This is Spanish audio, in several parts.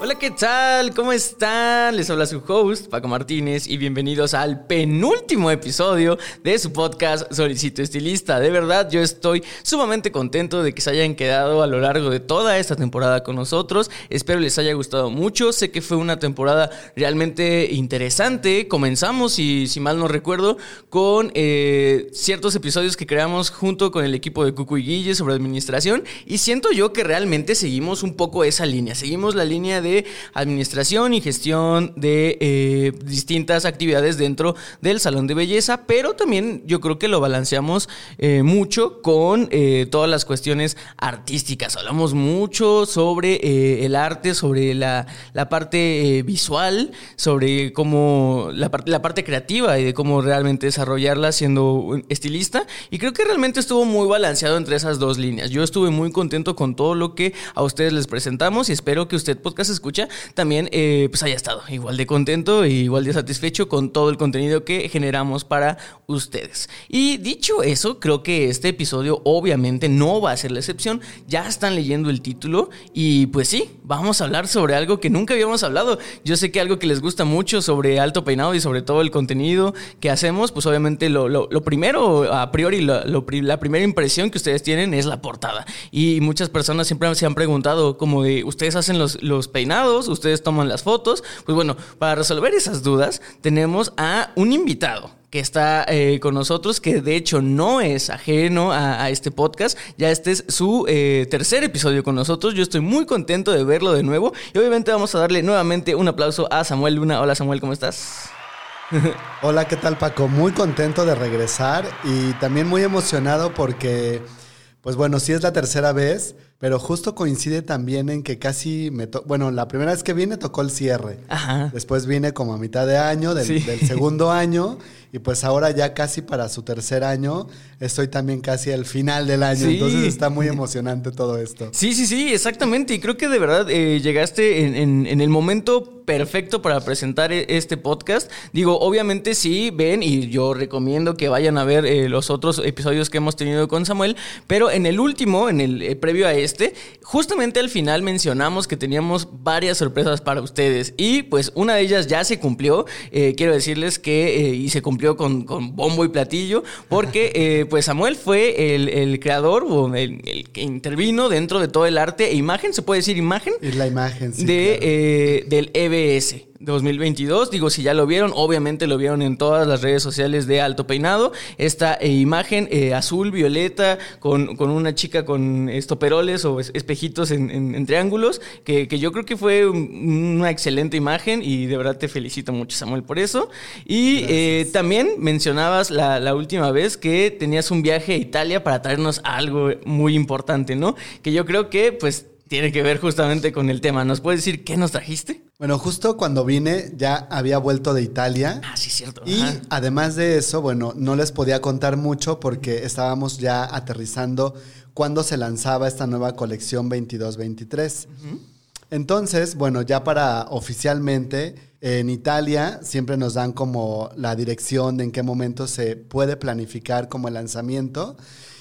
Hola, ¿qué tal? ¿Cómo están? Les habla su host, Paco Martínez, y bienvenidos al penúltimo episodio de su podcast Solicito Estilista. De verdad, yo estoy sumamente contento de que se hayan quedado a lo largo de toda esta temporada con nosotros. Espero les haya gustado mucho. Sé que fue una temporada realmente interesante. Comenzamos, y si mal no recuerdo, con eh, ciertos episodios que creamos junto con el equipo de Cucu y Guille sobre administración. Y siento yo que realmente seguimos un poco esa línea. Seguimos la línea de administración y gestión de eh, distintas actividades dentro del salón de belleza, pero también yo creo que lo balanceamos eh, mucho con eh, todas las cuestiones artísticas. Hablamos mucho sobre el arte, sobre la, la parte visual, sobre cómo la, la parte creativa y de cómo realmente desarrollarla siendo estilista. Y creo que realmente estuvo muy balanceado entre esas dos líneas. Yo estuve muy contento con todo lo que a ustedes les presentamos y espero que usted podcast escucha, también eh, pues haya estado igual de contento e igual de satisfecho con todo el contenido que generamos para ustedes. Y dicho eso, creo que este episodio obviamente no va a ser la excepción. Ya están leyendo el título y pues sí, vamos a hablar sobre algo que nunca habíamos hablado. Yo sé que algo que les gusta mucho sobre Alto Peinado y sobre todo el contenido que hacemos, pues obviamente lo, primero, a priori, la primera impresión que ustedes tienen es la portada. Y muchas personas siempre se han preguntado como de, ¿ustedes hacen los, los peinados? Ustedes toman las fotos. Pues bueno, para resolver esas dudas tenemos a un invitado que está eh, con nosotros, que de hecho no es ajeno a, este podcast. Ya este es su eh, tercer episodio con nosotros. Yo estoy muy contento de verlo de nuevo. Y obviamente vamos a darle nuevamente un aplauso a Samuel Luna. Hola Samuel, ¿cómo estás? Hola, ¿qué tal Paco? Muy contento de regresar y también muy emocionado porque, pues bueno, sí es la tercera vez pero justo coincide también en que casi me tocó, bueno, la primera vez que vine tocó el cierre. Ajá. Después vine como a mitad de año, del, del segundo año, y pues ahora ya casi para su tercer año, estoy también casi al final del año. Entonces está muy emocionante todo esto. Sí, sí, sí, exactamente. Y creo que de verdad eh, llegaste en, el momento perfecto para presentar e, este podcast. Digo, obviamente sí, ven y yo recomiendo que vayan a ver eh, los otros episodios que hemos tenido con Samuel, pero en el último, en el eh, previo a este, justamente al final mencionamos que teníamos varias sorpresas para ustedes y pues una de ellas ya se cumplió. quiero decirles que y se cumplió con, bombo y platillo, porque eh, pues Samuel fue el, creador o el, que intervino dentro de todo el arte e imagen, se puede decir imagen. Es la imagen, sí, de, eh, del EBS. 2022. Digo, si ya lo vieron, obviamente lo vieron en todas las redes sociales de Alto Peinado. Esta eh, imagen eh, azul, violeta, con, una chica con estoperoles o espejitos en, triángulos, que, yo creo que fue una excelente imagen y de verdad te felicito mucho, Samuel, por eso. Y eh, también mencionabas la, la última vez que tenías un viaje a Italia para traernos algo muy importante, ¿no? Que yo creo que, pues, tiene que ver justamente con el tema. ¿Nos puedes decir qué nos trajiste? Bueno, justo cuando vine ya había vuelto de Italia. Ah, sí, cierto. Y además de eso, bueno, no les podía contar mucho porque estábamos ya aterrizando cuando se lanzaba esta nueva colección 22-23. Entonces, bueno, ya para oficialmente en Italia siempre nos dan como la dirección de en qué momento se puede planificar como el lanzamiento.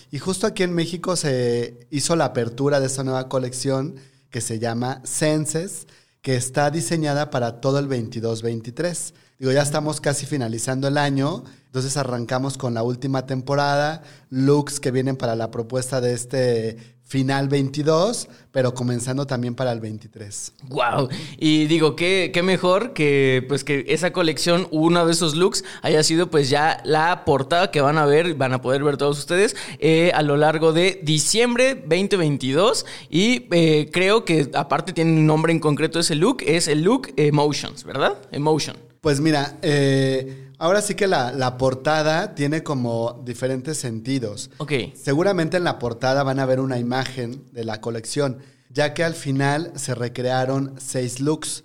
Y justo aquí en México se hizo la apertura de esta nueva colección que se llama Senses, que está diseñada para todo el 22-23. Digo, ya estamos casi finalizando el año, entonces arrancamos con la última temporada, looks que vienen para la propuesta de este final 22, pero comenzando también para el 23. Wow. Y digo, qué, qué mejor que pues que esa colección, uno de esos looks, haya sido pues ya la portada que van a ver, van a poder ver todos ustedes eh, a lo largo de diciembre 2022. Y eh, creo que aparte tiene un nombre en concreto ese look, es el look Emotions, ¿verdad? Emotion. Pues mira, eh, ahora sí que la, la portada tiene como diferentes sentidos. Ok. Seguramente en la portada van a ver una imagen de la colección, ya que al final se recrearon seis looks.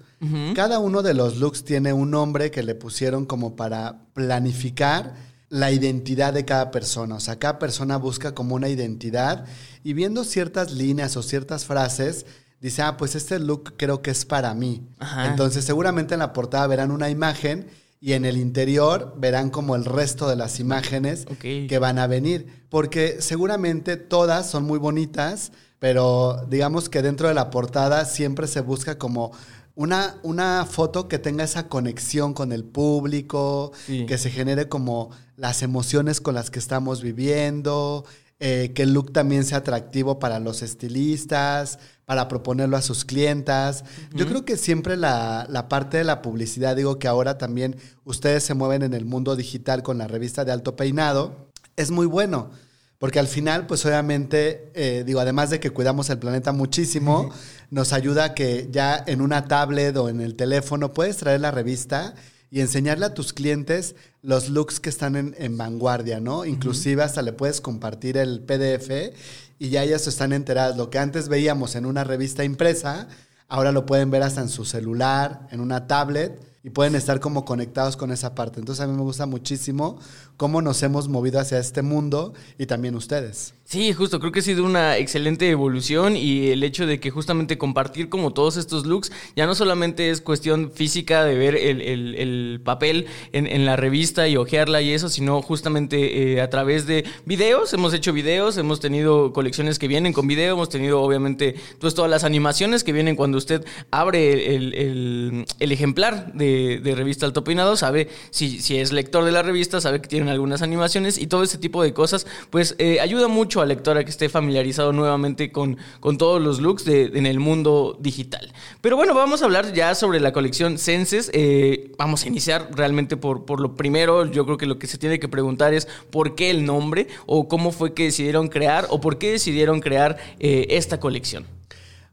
Cada uno de los looks tiene un nombre que le pusieron como para planificar la identidad de cada persona. O sea, cada persona busca como una identidad y viendo ciertas líneas o ciertas frases, dice, ah, pues este look creo que es para mí. Ajá. Entonces seguramente en la portada verán una imagen y en el interior verán como el resto de las imágenes que van a venir. Porque seguramente todas son muy bonitas, pero digamos que dentro de la portada siempre se busca como una, una foto que tenga esa conexión con el público, Sí. que se genere como las emociones con las que estamos viviendo, eh, que el look también sea atractivo para los estilistas, para proponerlo a sus clientas. Yo creo que siempre la, la parte de la publicidad, digo que ahora también ustedes se mueven en el mundo digital con la revista de Alto Peinado, es muy bueno. Porque al final, pues obviamente, eh, digo, además de que cuidamos el planeta muchísimo, nos ayuda que ya en una tablet o en el teléfono puedes traer la revista y enseñarle a tus clientes los looks que están en, en vanguardia, ¿no? Inclusive hasta le puedes compartir el PDF y ya ellas están enteradas. Lo que antes veíamos en una revista impresa, ahora lo pueden ver hasta en su celular, en una tablet y pueden estar como conectados con esa parte. Entonces a mí me gusta muchísimo cómo nos hemos movido hacia este mundo y también ustedes. Sí, justo, creo que ha sido una excelente evolución y el hecho de que justamente compartir como todos estos looks ya no solamente es cuestión física de ver el, el- el papel en, en la revista y ojearla y eso, sino justamente eh, a través de videos, hemos hecho videos, hemos tenido colecciones que vienen con video, hemos tenido obviamente pues todas las animaciones que vienen cuando usted abre el, el- ejemplar de, de revista Alto Peinado, sabe si, si es lector de la revista, sabe que tienen algunas animaciones y todo ese tipo de cosas, pues eh, ayuda mucho al lector a que esté familiarizado nuevamente con, con todos los looks de, en el mundo digital. Pero bueno, vamos a hablar ya sobre la colección Senses. Eh, vamos a iniciar realmente por, por lo primero. Yo creo que lo que se tiene que preguntar es por qué el nombre o cómo fue que decidieron crear o por qué decidieron crear eh, esta colección.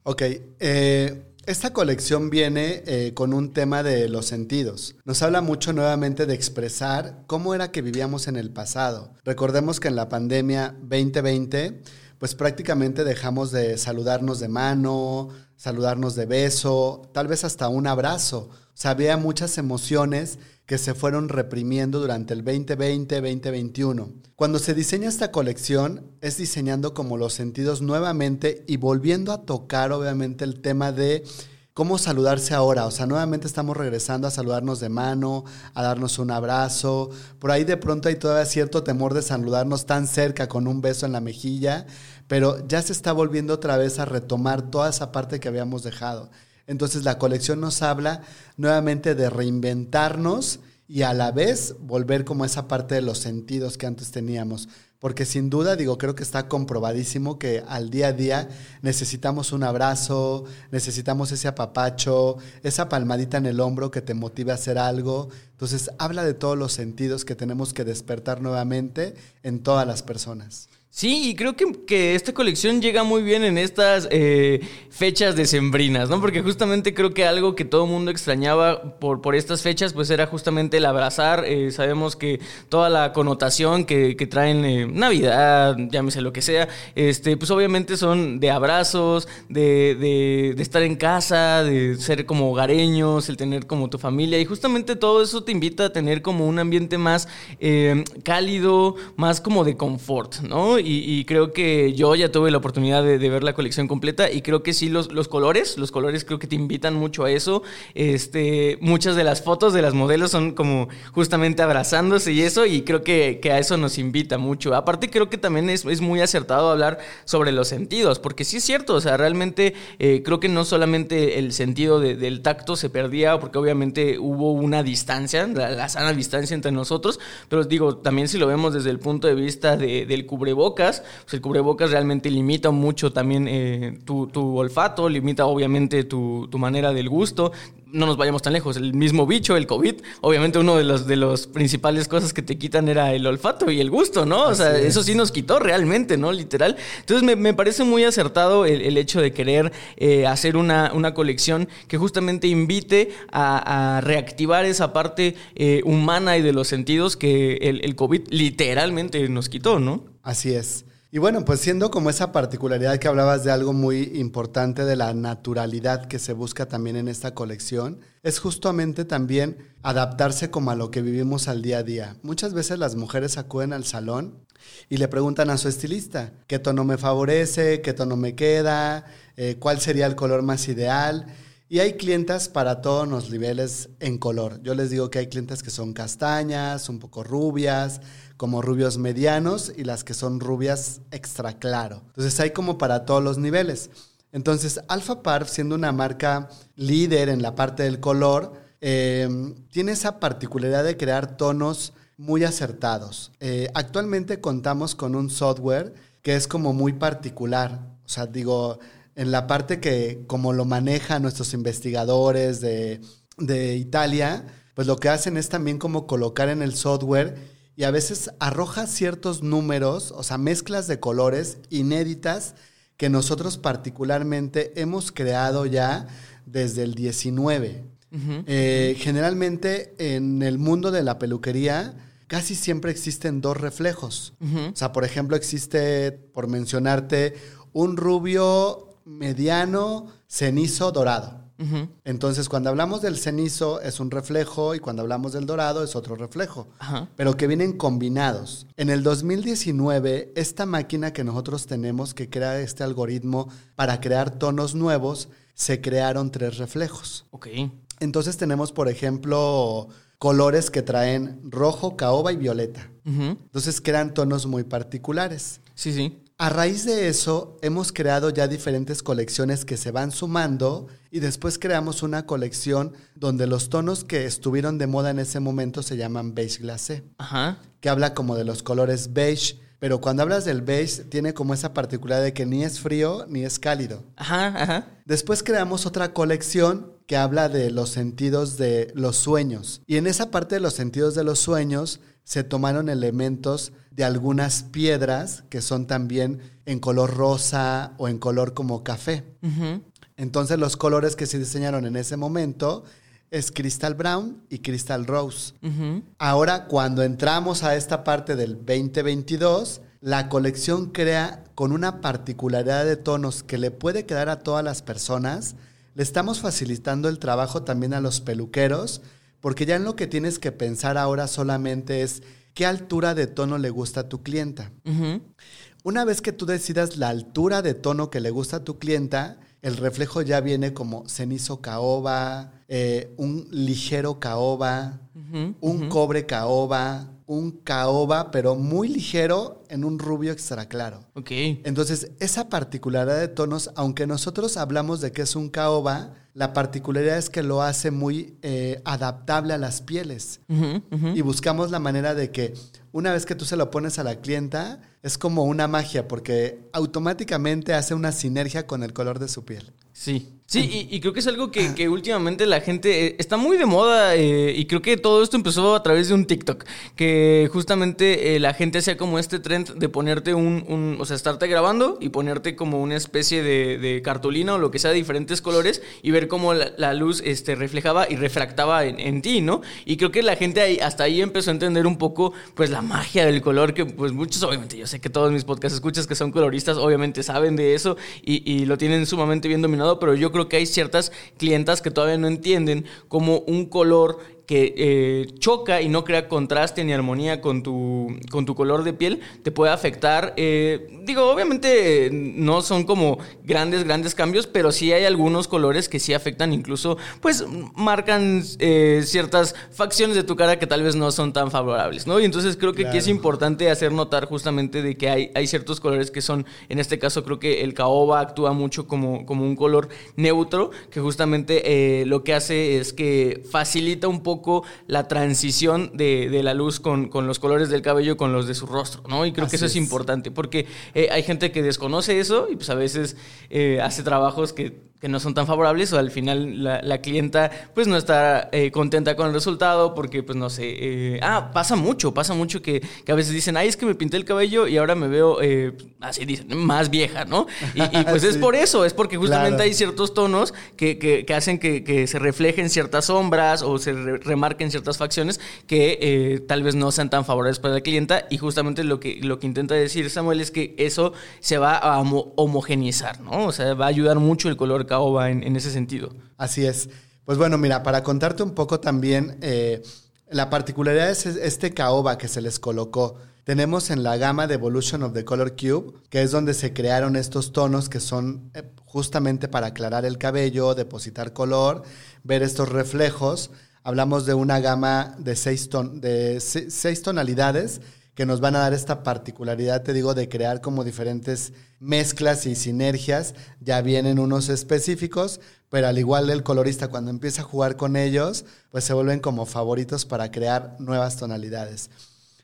Ok, eh, esta colección viene eh, con un tema de los sentidos. Nos habla mucho nuevamente de expresar cómo era que vivíamos en el pasado. Recordemos que en la pandemia 2020, pues prácticamente dejamos de saludarnos de mano, saludarnos de beso, tal vez hasta un abrazo. O muchas emociones que se fueron reprimiendo durante el 2020-2021. Cuando se diseña esta colección es diseñando como los sentidos nuevamente y volviendo a tocar obviamente el tema de cómo saludarse ahora. O sea, nuevamente estamos regresando a saludarnos de mano, a darnos un abrazo. Por ahí de pronto hay todavía cierto temor de saludarnos tan cerca con un beso en la mejilla, pero ya se está volviendo otra vez a retomar toda esa parte que habíamos dejado. Entonces la colección nos habla nuevamente de reinventarnos y a la vez volver como esa parte de los sentidos que antes teníamos. Porque sin duda, digo, creo que está comprobadísimo que al día a día necesitamos un abrazo, necesitamos ese apapacho, esa palmadita en el hombro que te motive a hacer algo. Entonces, habla de todos los sentidos que tenemos que despertar nuevamente en todas las personas. Sí, y creo que, que esta colección llega muy bien en estas eh, fechas decembrinas, ¿no? Porque justamente creo que algo que todo mundo extrañaba por, por estas fechas, pues era justamente el abrazar. Eh, sabemos que toda la connotación que, que traen eh, Navidad, llámese lo que sea, este, pues obviamente son de abrazos, de, de, de estar en casa, de ser como hogareños, el tener como tu familia. Y justamente todo eso te invita a tener como un ambiente más eh, cálido, más como de confort, ¿no? Y, y creo que yo ya tuve la oportunidad de, de ver la colección completa y creo que sí, los, los colores, los colores creo que te invitan mucho a eso. Este, muchas de las fotos de las modelos son como justamente abrazándose y eso, y creo que, que a eso nos invita mucho. Aparte, creo que también es, es muy acertado hablar sobre los sentidos, porque sí es cierto, o sea, realmente eh, creo que no solamente el sentido de- del tacto se perdía, porque obviamente hubo una distancia, la, la sana distancia entre nosotros, pero digo, también si lo vemos desde el punto de vista de- del cubrebocas, cubrebocas. Pues el cubrebocas realmente limita mucho también eh, tu, tu, olfato, limita obviamente tu, tu manera del gusto no nos vayamos tan lejos, el mismo bicho, el COVID, obviamente uno de los de los principales cosas que te quitan era el olfato y el gusto, ¿no? O sea, eso sí nos quitó realmente, ¿no? Literal. Entonces me, parece muy acertado el, hecho de querer eh, hacer una, una, colección que justamente invite a, reactivar esa parte eh, humana y de los sentidos que el, el COVID literalmente nos quitó, ¿no? Así es. Y bueno, pues siendo como esa particularidad que hablabas de algo muy importante de la naturalidad que se busca también en esta colección, es justamente también adaptarse como a lo que vivimos al día a día. Muchas veces las mujeres acuden al salón y le preguntan a su estilista, ¿qué tono me favorece? ¿Qué tono me queda? Eh, ¿Cuál sería el color más ideal? Y hay clientas para todos los niveles en color. Yo les digo que hay clientes que son castañas, un poco rubias, como rubios medianos y las que son rubias extra claro. Entonces hay como para todos los niveles. Entonces Alpha Parf, siendo una marca líder en la parte del color, em, tiene esa particularidad de crear tonos muy acertados. Eh, actualmente contamos con un software que es como muy particular. O sea, digo, en la parte que como lo manejan nuestros investigadores de, Italia, pues lo que hacen es también como colocar en el software y a veces arroja ciertos números, o sea, mezclas de colores inéditas que nosotros particularmente hemos creado ya desde el 19. Eh, generalmente en el mundo de la peluquería casi siempre existen dos reflejos. O sea, por ejemplo, existe, por mencionarte, un rubio mediano, cenizo, dorado. Entonces, cuando hablamos del cenizo es un reflejo y cuando hablamos del dorado es otro reflejo, pero que vienen combinados. En el 2019, esta máquina que nosotros tenemos que crea este algoritmo para crear tonos nuevos, se crearon tres reflejos. Ok. Entonces tenemos, por ejemplo, colores que traen rojo, caoba y violeta. Entonces crean tonos muy particulares. Sí, sí. A raíz de eso, hemos creado ya diferentes colecciones que se van sumando y después creamos una colección donde los tonos que estuvieron de moda en ese momento se llaman beige glacé, Ajá. que habla como de los colores beige, pero cuando hablas del beige tiene como esa particularidad de que ni es frío ni es cálido. Ajá, ajá. Después creamos otra colección que habla de los sentidos de los sueños. Y en esa parte de los sentidos de los sueños se tomaron elementos de algunas piedras que son también en color rosa o en color como café. Entonces los colores que se diseñaron en ese momento es Crystal Brown y Crystal Rose. Ahora, cuando entramos a esta parte del 2022, la colección crea con una particularidad de tonos que le puede quedar a todas las personas. Le estamos facilitando el trabajo también a los peluqueros, porque ya en lo que tienes que pensar ahora solamente es qué altura de tono le gusta a tu clienta. Una vez que tú decidas la altura de tono que le gusta a tu clienta, el reflejo ya viene como cenizo caoba, eh, un ligero caoba, un cobre caoba, un caoba, pero muy ligero en un rubio extra claro. Ok. Entonces, esa particularidad de tonos, aunque nosotros hablamos de que es un caoba, la particularidad es que lo hace muy eh, adaptable a las pieles. Y buscamos la manera de que una vez que tú se lo pones a la clienta, es como una magia porque automáticamente hace una sinergia con el color de su piel. Sí. Sí, y, creo que es algo que, últimamente la gente eh, está muy de moda eh, y creo que todo esto empezó a través de un TikTok, que justamente eh, la gente hacía como este trend de ponerte un, o sea, estarte grabando y ponerte como una especie de, cartulina o lo que sea de diferentes colores y ver cómo la, luz este, reflejaba y refractaba en, ti, ¿no? Y creo que la gente ahí, hasta ahí empezó a entender un poco pues la magia del color, que pues muchos, obviamente, yo sé que todos mis podcasts escuchas que son coloristas, obviamente saben de eso y, y lo tienen sumamente bien dominado, pero yo creo que hay ciertas clientas que todavía no entienden cómo un color que eh, choca y no crea contraste ni armonía con tu, con tu color de piel, te puede afectar. Eh, digo, obviamente no son como grandes, grandes cambios, pero sí hay algunos colores que sí afectan, incluso pues marcan eh, ciertas facciones de tu cara que tal vez no son tan favorables, ¿no? Y entonces creo que aquí es importante hacer notar justamente de que hay, hay ciertos colores que son, en este caso creo que el caoba actúa mucho como, como un color neutro, que justamente lo que hace es que facilita un poco poco la transición de, de la luz con, con, los colores del cabello con los de su rostro, ¿no? Y creo que eso es, importante, porque eh, hay gente que desconoce eso y pues a veces eh, hace trabajos que que no son tan favorables o al final la, clienta pues no está eh, contenta con el resultado porque pues no sé, eh, ah, pasa mucho, pasa mucho que, que, a veces dicen, ay, es que me pinté el cabello y ahora me veo, eh, así dicen, más vieja, ¿no? Y, pues es por eso, es porque justamente hay ciertos tonos que, que, que hacen que, se reflejen ciertas sombras o se remarquen ciertas facciones que tal vez no sean tan favorables para la clienta y justamente lo que, lo que intenta decir Samuel es que eso se va a homogenizar, ¿no? O sea, va a ayudar mucho el color caoba en, ese sentido. Así es. Pues bueno, mira, para contarte un poco también eh, la particularidad es este caoba que se les colocó. Tenemos en la gama de Evolution of the Color Cube, que es donde se crearon estos tonos que son eh, justamente para aclarar el cabello, depositar color, ver estos reflejos. Hablamos de una gama de seis, ton de seis tonalidades que nos van a dar esta particularidad, te digo, de crear como diferentes mezclas y sinergias. Ya vienen unos específicos, pero al igual el colorista cuando empieza a jugar con ellos, pues se vuelven como favoritos para crear nuevas tonalidades.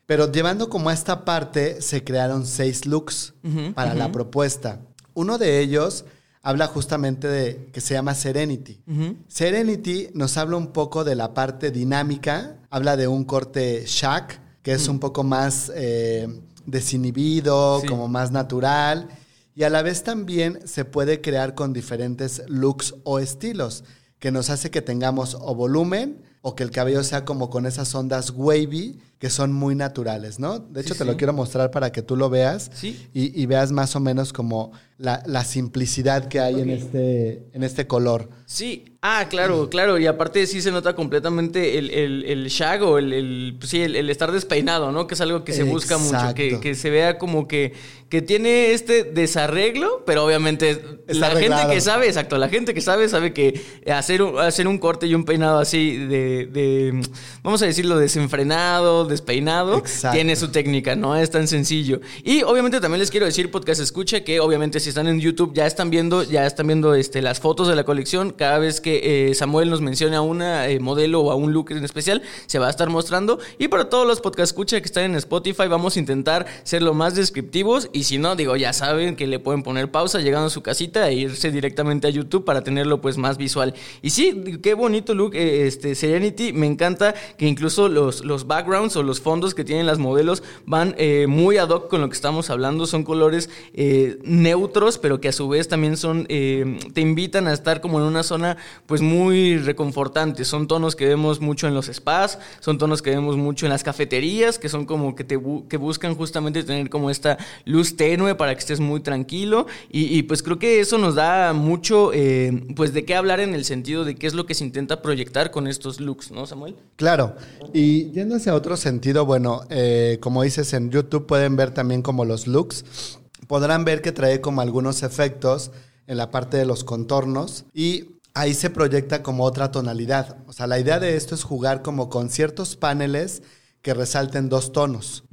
Pero llevando como a esta parte, se crearon seis looks para la propuesta. Uno de ellos habla justamente de que se llama Serenity. Serenity nos habla un poco de la parte dinámica, habla de un corte shack, que es un poco más eh, desinhibido, como más natural. Y a la vez también se puede crear con diferentes looks o estilos, que nos hace que tengamos o volumen o que el cabello sea como con esas ondas wavy que son muy naturales, ¿no? De hecho, te lo quiero mostrar para que tú lo veas y, veas más o menos como la, simplicidad que hay en, este, en este color. Sí, Ah, claro, claro. Y aparte sí se nota completamente el, el, shag o el, pues sí, el, estar despeinado, ¿no? Que es algo que se busca mucho. Que, que, se vea como que, que tiene este desarreglo, pero obviamente la gente que sabe, exacto, la gente que sabe sabe que hacer un, hacer un corte y un peinado así de, de vamos a decirlo, desenfrenado, despeinado, tiene su técnica, no es tan sencillo. Y obviamente también les quiero decir, podcast escucha, que obviamente si están en YouTube ya están viendo, ya están viendo este, las fotos de la colección cada vez que eh, Samuel nos mencione a una eh, modelo o a un look en especial, se va a estar mostrando. Y para todos los podcast escucha que están en Spotify, vamos a intentar ser lo más descriptivos. Y si no, digo, ya saben que le pueden poner pausa llegando a su casita e irse directamente a YouTube para tenerlo pues más visual. Y sí, qué bonito look, eh, este Serenity. Me encanta que incluso los, los backgrounds o los fondos que tienen las modelos van muy ad hoc con lo que estamos hablando. Son colores neutros, pero que a su vez también son, te invitan a estar como en una zona pues muy reconfortantes. Son tonos que vemos mucho en los spas, son tonos que vemos mucho en las cafeterías, que son como que te buscan justamente tener como esta luz tenue para que estés muy tranquilo. Y, pues creo que eso nos da mucho eh, pues de qué hablar en el sentido de qué es lo que se intenta proyectar con estos looks, ¿no, Samuel? Claro. Y yendo hacia otro sentido, bueno, eh, como dices en YouTube pueden ver también como los looks. Podrán ver que trae como algunos efectos en la parte de los contornos y ahí se proyecta como otra tonalidad. O sea, la idea de esto es jugar como con ciertos paneles que resalten dos tonos.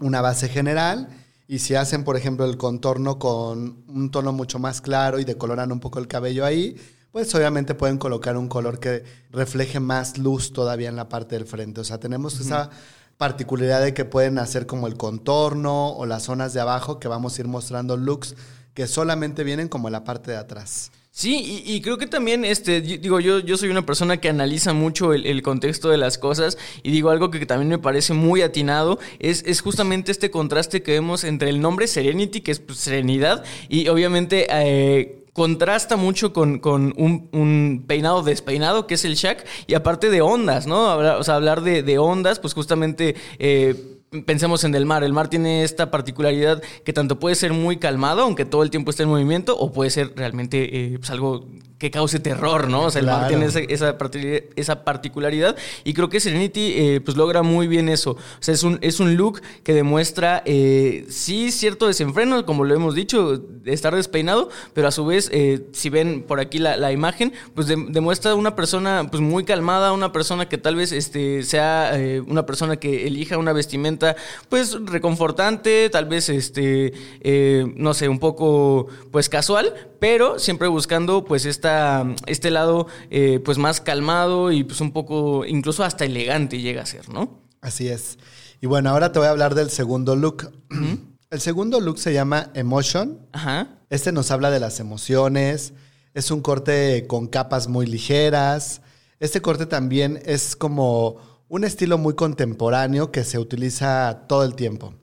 Una base general y si hacen, por ejemplo, el contorno con un tono mucho más claro y decoloran un poco el cabello ahí, pues obviamente pueden colocar un color que refleje más luz todavía en la parte del frente. O sea, tenemos esa particularidad de que pueden hacer como el contorno o las zonas de abajo que vamos a ir mostrando looks que solamente vienen como en la parte de atrás. Sí, y, creo que también, este, digo, yo, yo soy una persona que analiza mucho el, contexto de las cosas y digo algo que también me parece muy atinado, es, es justamente este contraste que vemos entre el nombre Serenity, que es pues, serenidad, y obviamente... Eh, contrasta mucho con, un, peinado despeinado, que es el shack, y aparte de ondas, ¿no? o sea, hablar de, de ondas, pues justamente eh, Pensemos en el mar. El mar tiene esta particularidad que tanto puede ser muy calmado, aunque todo el tiempo esté en movimiento, o puede ser realmente eh, pues algo que cause terror, ¿no? O sea, el mar tiene esa, esa, particularidad y creo que Serenity eh, pues logra muy bien eso. O sea, es un, es un look que demuestra, eh, sí, cierto desenfreno, como lo hemos dicho, estar despeinado, pero a su vez, eh, si ven por aquí la, imagen, pues demuestra una persona pues muy calmada, una persona que tal vez este, sea una persona que elija una vestimenta pues reconfortante, tal vez este, eh, no sé, un poco pues casual, pero siempre buscando pues esta, este lado eh, pues más calmado y pues un poco, incluso hasta elegante llega a ser, ¿no? Así es. Y bueno, ahora te voy a hablar del segundo look. El segundo look se llama Emotion. Ajá. Este nos habla de las emociones. Es un corte con capas muy ligeras. Este corte también es como un estilo muy contemporáneo que se utiliza todo el tiempo.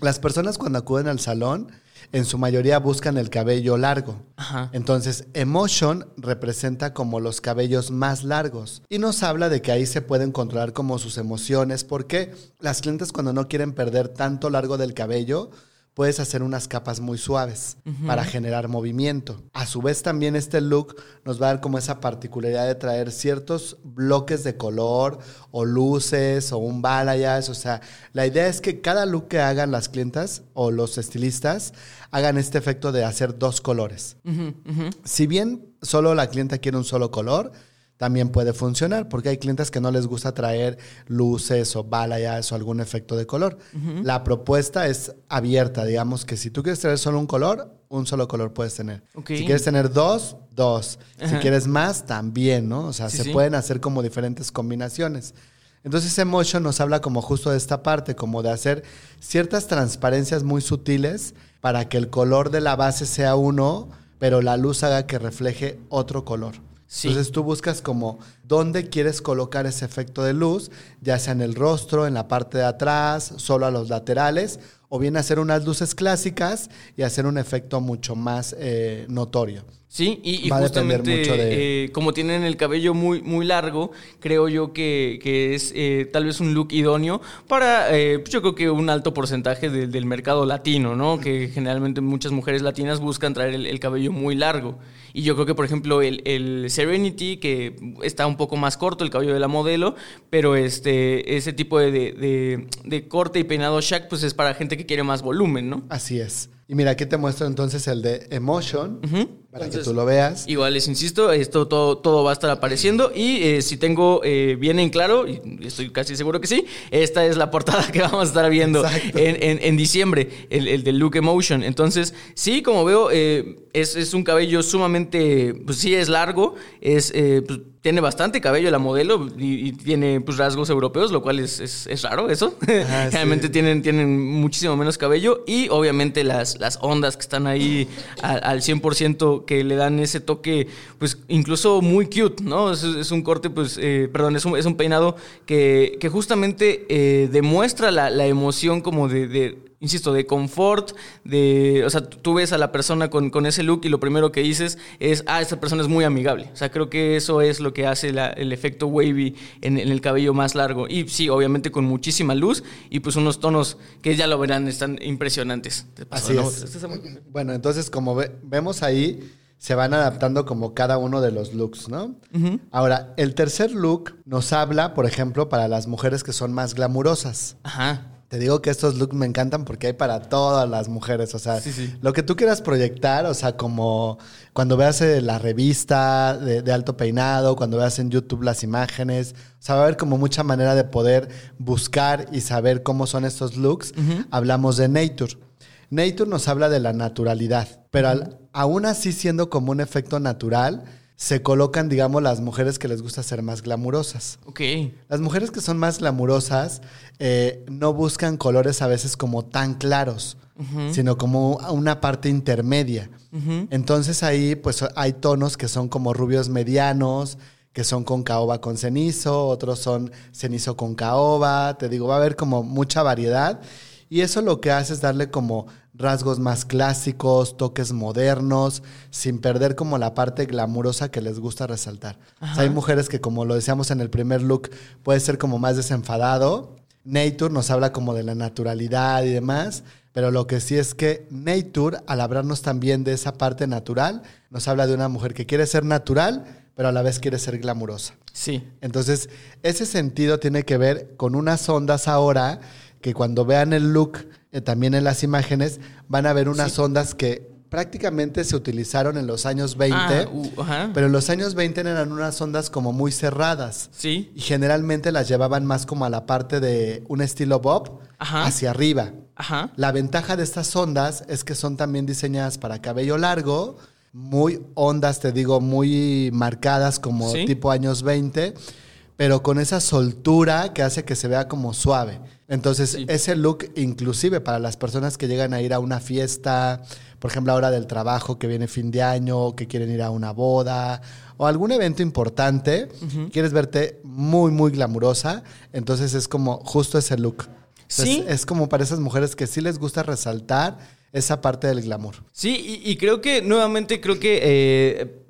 Las personas cuando acuden al salón, en su mayoría buscan el cabello largo. Ajá. Entonces, emotion representa como los cabellos más largos y nos habla de que ahí se pueden controlar como sus emociones porque las clientes cuando no quieren perder tanto largo del cabello, puedes hacer unas capas muy suaves para generar movimiento. A su vez también este look nos va a dar como esa particularidad de traer ciertos bloques de color o luces o un balayage, o sea, la idea es que cada look que hagan las clientas o los estilistas hagan este efecto de hacer dos colores. Si bien solo la clienta quiere un solo color, también puede funcionar porque hay clientes que no les gusta traer luces o balayas o algún efecto de color. La propuesta es abierta, digamos que si tú quieres traer solo un color, un solo color puedes tener. Si quieres tener dos, dos. Si quieres más, también, ¿no? O sea, Sí, se sí. pueden hacer como diferentes combinaciones. Entonces Emotion nos habla como justo de esta parte, como de hacer ciertas transparencias muy sutiles para que el color de la base sea uno, pero la luz haga que refleje otro color. Entonces tú buscas como dónde quieres colocar ese efecto de luz, ya sea en el rostro, en la parte de atrás, solo a los laterales, o bien hacer unas luces clásicas y hacer un efecto mucho más eh, notorio. Sí, y, y justamente mucho de- eh, como tienen el cabello muy, muy largo, creo yo que, que es eh, tal vez un look idóneo para, eh, pues yo creo que un alto porcentaje de- del mercado latino, ¿no? Que generalmente muchas mujeres latinas buscan traer el, el cabello muy largo. Y yo creo que, por ejemplo, el, el Serenity, que está un poco más corto, el cabello de la modelo, pero este, ese tipo de, de- de- de corte y peinado Shaq, pues es para gente que quiere más volumen, ¿no? Así es. Y mira, aquí te muestro entonces el de Emotion, Ujú. Para Entonces, que tú lo veas. Igual les insisto, esto todo, todo va a estar apareciendo y eh, si tengo eh, bien en claro, y estoy casi seguro que sí, esta es la portada que vamos a estar viendo en, en- en diciembre, el, el de Look Emotion. Entonces, sí, como veo, eh, es, es un cabello sumamente, pues sí, es largo, es... eh, pues, tiene bastante cabello la modelo y, y tiene pues, rasgos europeos, lo cual es, es- es raro eso. Ajá, sí. Generalmente tienen, tienen muchísimo menos cabello y obviamente las, las ondas que están ahí al, al 100% que le dan ese toque, pues incluso muy cute, ¿no? Es, un corte, pues, eh, perdón, es un, es un peinado que, que justamente eh, demuestra la, la emoción como de, insisto, de confort, de, o sea, tú ves a la persona con, con ese look y lo primero que dices es, ah, esta persona es muy amigable. O sea, creo que eso es lo que hace la- el efecto wavy en, en el cabello más largo. Y sí, obviamente con muchísima luz y pues unos tonos que ya lo verán, están impresionantes. Así ¿no? es. Este Bueno, entonces como ve- vemos ahí, se van adaptando como cada uno de los looks, ¿no? Ahora, el tercer look nos habla, por ejemplo, para las mujeres que son más glamurosas. Ajá. Te digo que estos looks me encantan porque hay para todas las mujeres, o sea, Sí, sí. lo que tú quieras proyectar, o sea, como cuando veas eh, la revista de, de alto peinado, cuando veas en YouTube las imágenes, o sea, va a haber como mucha manera de poder buscar y saber cómo son estos looks. Hablamos de Nature. Nature nos habla de la naturalidad, pero al- aún así siendo como un efecto natural, se colocan, digamos, las mujeres que les gusta ser más glamurosas. Ok. Las mujeres que son más glamurosas eh, no buscan colores a veces como tan claros, sino como una parte intermedia. Entonces ahí pues hay tonos que son como rubios medianos, que son con caoba con cenizo, otros son cenizo con caoba, te digo, va a haber como mucha variedad y eso lo que hace es darle como rasgos más clásicos, toques modernos, sin perder como la parte glamurosa que les gusta resaltar. O sea, hay mujeres que, como lo decíamos en el primer look, puede ser como más desenfadado. Nature nos habla como de la naturalidad y demás, pero lo que sí es que Nature, al hablarnos también de esa parte natural, nos habla de una mujer que quiere ser natural, pero a la vez quiere ser glamurosa. Sí. Entonces, ese sentido tiene que ver con unas ondas ahora que cuando vean el look, eh, también en las imágenes, van a ver unas ondas que prácticamente se utilizaron en los años 20, Ah, uh, ajá. pero en los años 20 eran unas ondas como muy cerradas. Sí. Y generalmente las llevaban más como a la parte de un estilo bob Ajá. hacia arriba. Ajá. La ventaja de estas ondas es que son también diseñadas para cabello largo, muy ondas, te digo, muy marcadas como Sí. tipo años 20, pero con esa soltura que hace que se vea como suave. Entonces, Sí. ese look, inclusive para las personas que llegan a ir a una fiesta, por ejemplo, ahora del trabajo que viene fin de año, que quieren ir a una boda o algún evento importante, quieres verte muy, muy glamurosa, entonces es como justo ese look. Entonces, Sí. Es como para esas mujeres que sí les gusta resaltar esa parte del glamour. Sí, y, y creo que nuevamente, creo que... Eh,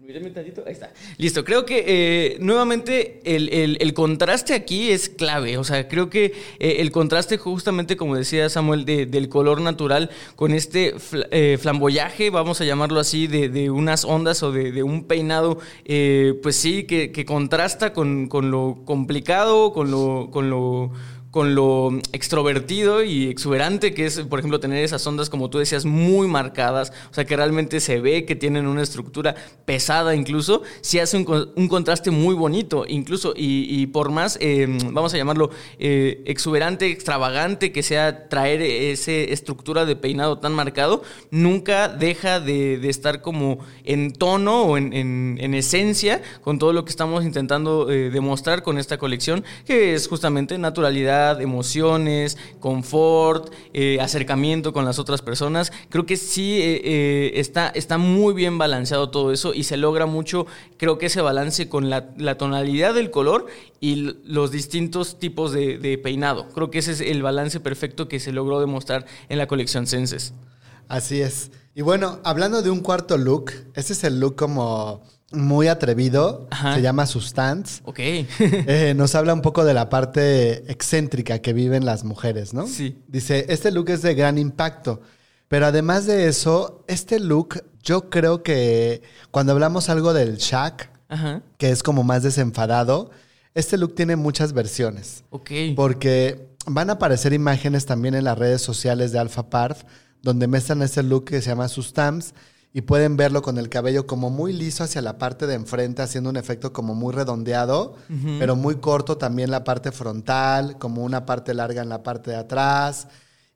ahí está. Listo, creo que eh, nuevamente el, el- contraste aquí es clave. O sea, creo que eh, el contraste justamente, como decía Samuel, de- del color natural con este eh, flamboyaje, vamos a llamarlo así, de, de unas ondas o de, de un peinado, pues sí, que, que contrasta con, con lo complicado, con lo... Con lo con lo extrovertido y exuberante que es, por ejemplo, tener esas ondas, como tú decías, muy marcadas, o sea, que realmente se ve que tienen una estructura pesada incluso, sí hace un, un contraste muy bonito, incluso, y, por más, eh, vamos a llamarlo, eh, exuberante, extravagante que sea traer esa estructura de peinado tan marcado, nunca deja de, estar como en tono o en esencia con todo lo que estamos intentando eh, demostrar con esta colección, que es justamente naturalidad, emociones, confort, eh, acercamiento con las otras personas. Creo que sí eh, eh, está, está muy bien balanceado todo eso y se logra mucho, creo que ese balance con la, tonalidad del color y los distintos tipos de, de peinado. Creo que ese es el balance perfecto que se logró demostrar en la colección Senses. Así es. Y bueno, hablando de un cuarto look, ese es el look como muy atrevido, Ajá. se llama Sustance. Ok. Eh, nos habla un poco de la parte excéntrica que viven las mujeres, ¿no? Sí. Dice, este look es de gran impacto, pero además de eso, este look, yo creo que cuando hablamos algo del Shaq, Ajá. que es como más desenfadado, este look tiene muchas versiones. Ok. Porque van a aparecer imágenes también en las redes sociales de Alpha Parf, donde muestran este look que se llama Sustams y pueden verlo con el cabello como muy liso hacia la parte de enfrente, haciendo un efecto como muy redondeado, pero muy corto también la parte frontal, como una parte larga en la parte de atrás.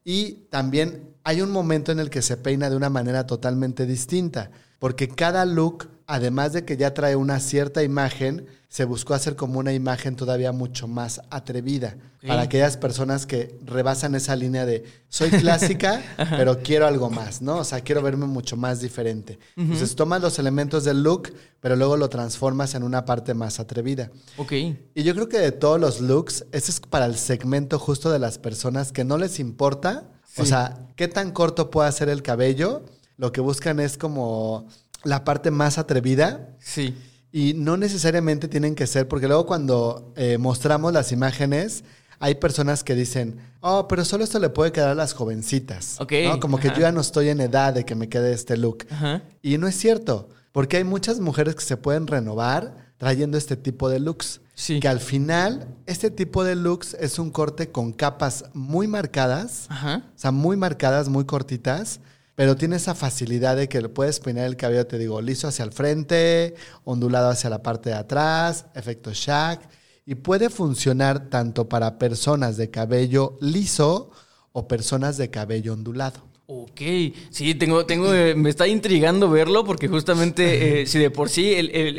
Y también hay un momento en el que se peina de una manera totalmente distinta, porque cada look, además de que ya trae una cierta imagen, se buscó hacer como una imagen todavía mucho más atrevida, para aquellas personas que rebasan esa línea de soy clásica, pero quiero algo más, ¿no? O sea, quiero verme mucho más diferente. Entonces tomas los elementos del look, pero luego lo transformas en una parte más atrevida. Ok. Y yo creo que de todos los looks, ese es para el segmento justo de las personas que no les importa. O sea, qué tan corto puede ser el cabello. Lo que buscan es como la parte más atrevida. Sí. Y no necesariamente tienen que ser, porque luego cuando eh, mostramos las imágenes, hay personas que dicen, oh, pero solo esto le puede quedar a las jovencitas. Ok, ¿no? Como que yo ya no estoy en edad de que me quede este look. Ajá. Y no es cierto, porque hay muchas mujeres que se pueden renovar trayendo este tipo de looks. Sí. Que al final, este tipo de looks es un corte con capas muy marcadas, Ajá. o sea, muy marcadas, muy cortitas, pero tiene esa facilidad de que le puedes peinar el cabello, te digo, liso hacia el frente, ondulado hacia la parte de atrás, efecto Shaq, y puede funcionar tanto para personas de cabello liso o personas de cabello ondulado. Ok, sí, tengo, tengo, eh, me está intrigando verlo porque justamente, eh, si de por sí el, el-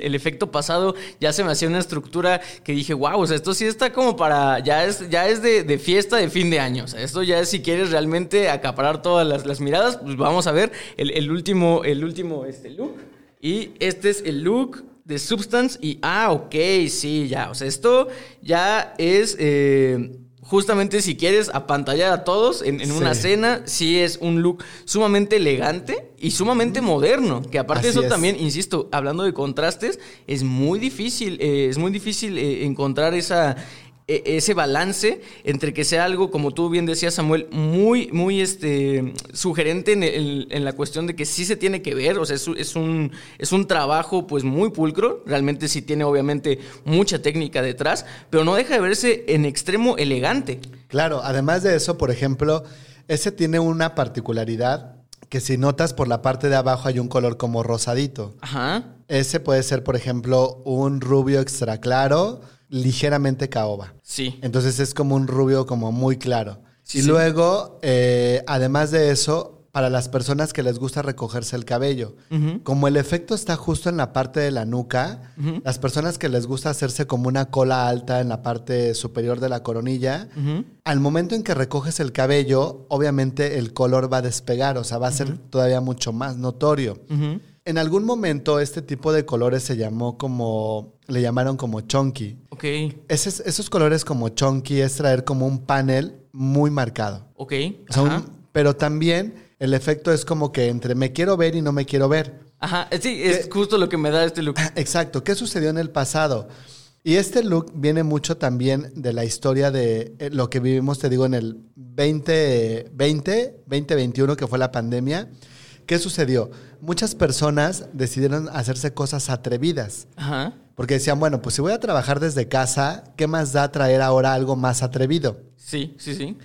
el- efecto pasado ya se me hacía una estructura que dije, wow, o sea, esto sí está como para, ya es, ya es de, de fiesta de fin de año, o sea, esto ya es si quieres realmente acaparar todas las, las miradas, pues vamos a ver el, el último, el último este look. Y este es el look de Substance y, ah, ok, sí, ya, o sea, esto ya es... eh, Justamente si quieres apantallar a todos en, en una cena, sí es un look sumamente elegante y sumamente moderno. Que aparte de eso es. también, insisto, hablando de contrastes, es muy difícil, eh, es muy difícil eh, encontrar esa, ese balance entre que sea algo, como tú bien decías, Samuel, muy, muy este, sugerente en, el- en la cuestión de que sí se tiene que ver, o sea, es, un- es un, es un trabajo pues muy pulcro, realmente sí tiene obviamente mucha técnica detrás, pero no deja de verse en extremo elegante. Claro, además de eso, por ejemplo, ese tiene una particularidad que si notas por la parte de abajo hay un color como rosadito. Ajá. Ese puede ser, por ejemplo, un rubio extra claro, ligeramente caoba. Sí. Entonces es como un rubio como muy claro. Sí, y sí. luego, eh, además de eso, para las personas que les gusta recogerse el cabello, como el efecto está justo en la parte de la nuca, las personas que les gusta hacerse como una cola alta en la parte superior de la coronilla, al momento en que recoges el cabello, obviamente el color va a despegar, o sea, va a ser todavía mucho más notorio. En algún momento este tipo de colores se llamó como, le llamaron como chunky. Ok. Esos, esos colores como chunky es traer como un panel muy marcado. Ok. O sea, un- Ajá. pero también el efecto es como que entre me quiero ver y no me quiero ver. Ajá. Eh, Sí, es justo lo que me da este look. Exacto. ¿Qué sucedió en el pasado? Y este look viene mucho también de la historia de eh, lo que vivimos, te digo, en el 2020, 2021, que fue la pandemia. ¿Qué sucedió? Muchas personas decidieron hacerse cosas atrevidas. Ajá. Porque decían, bueno, pues si voy a trabajar desde casa, ¿qué más da traer ahora algo más atrevido? Sí, sí, sí.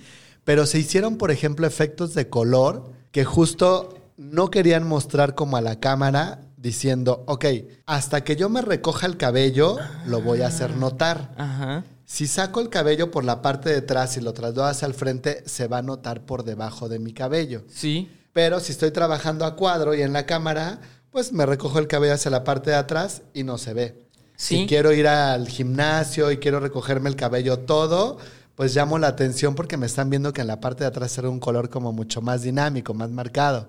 Pero se hicieron, por ejemplo, efectos de color que justo no querían mostrar como a la cámara diciendo, ok, hasta que yo me recoja el cabello, lo voy a hacer notar. Ajá. Si saco el cabello por la parte de atrás y lo traslado hacia el frente, se va a notar por debajo de mi cabello. Sí. Pero si estoy trabajando a cuadro y en la cámara, pues me recojo el cabello hacia la parte de atrás y no se ve. Sí. Si quiero ir al gimnasio y quiero recogerme el cabello todo, pues llamo la atención porque me están viendo que en la parte de atrás era un color como mucho más dinámico, más marcado.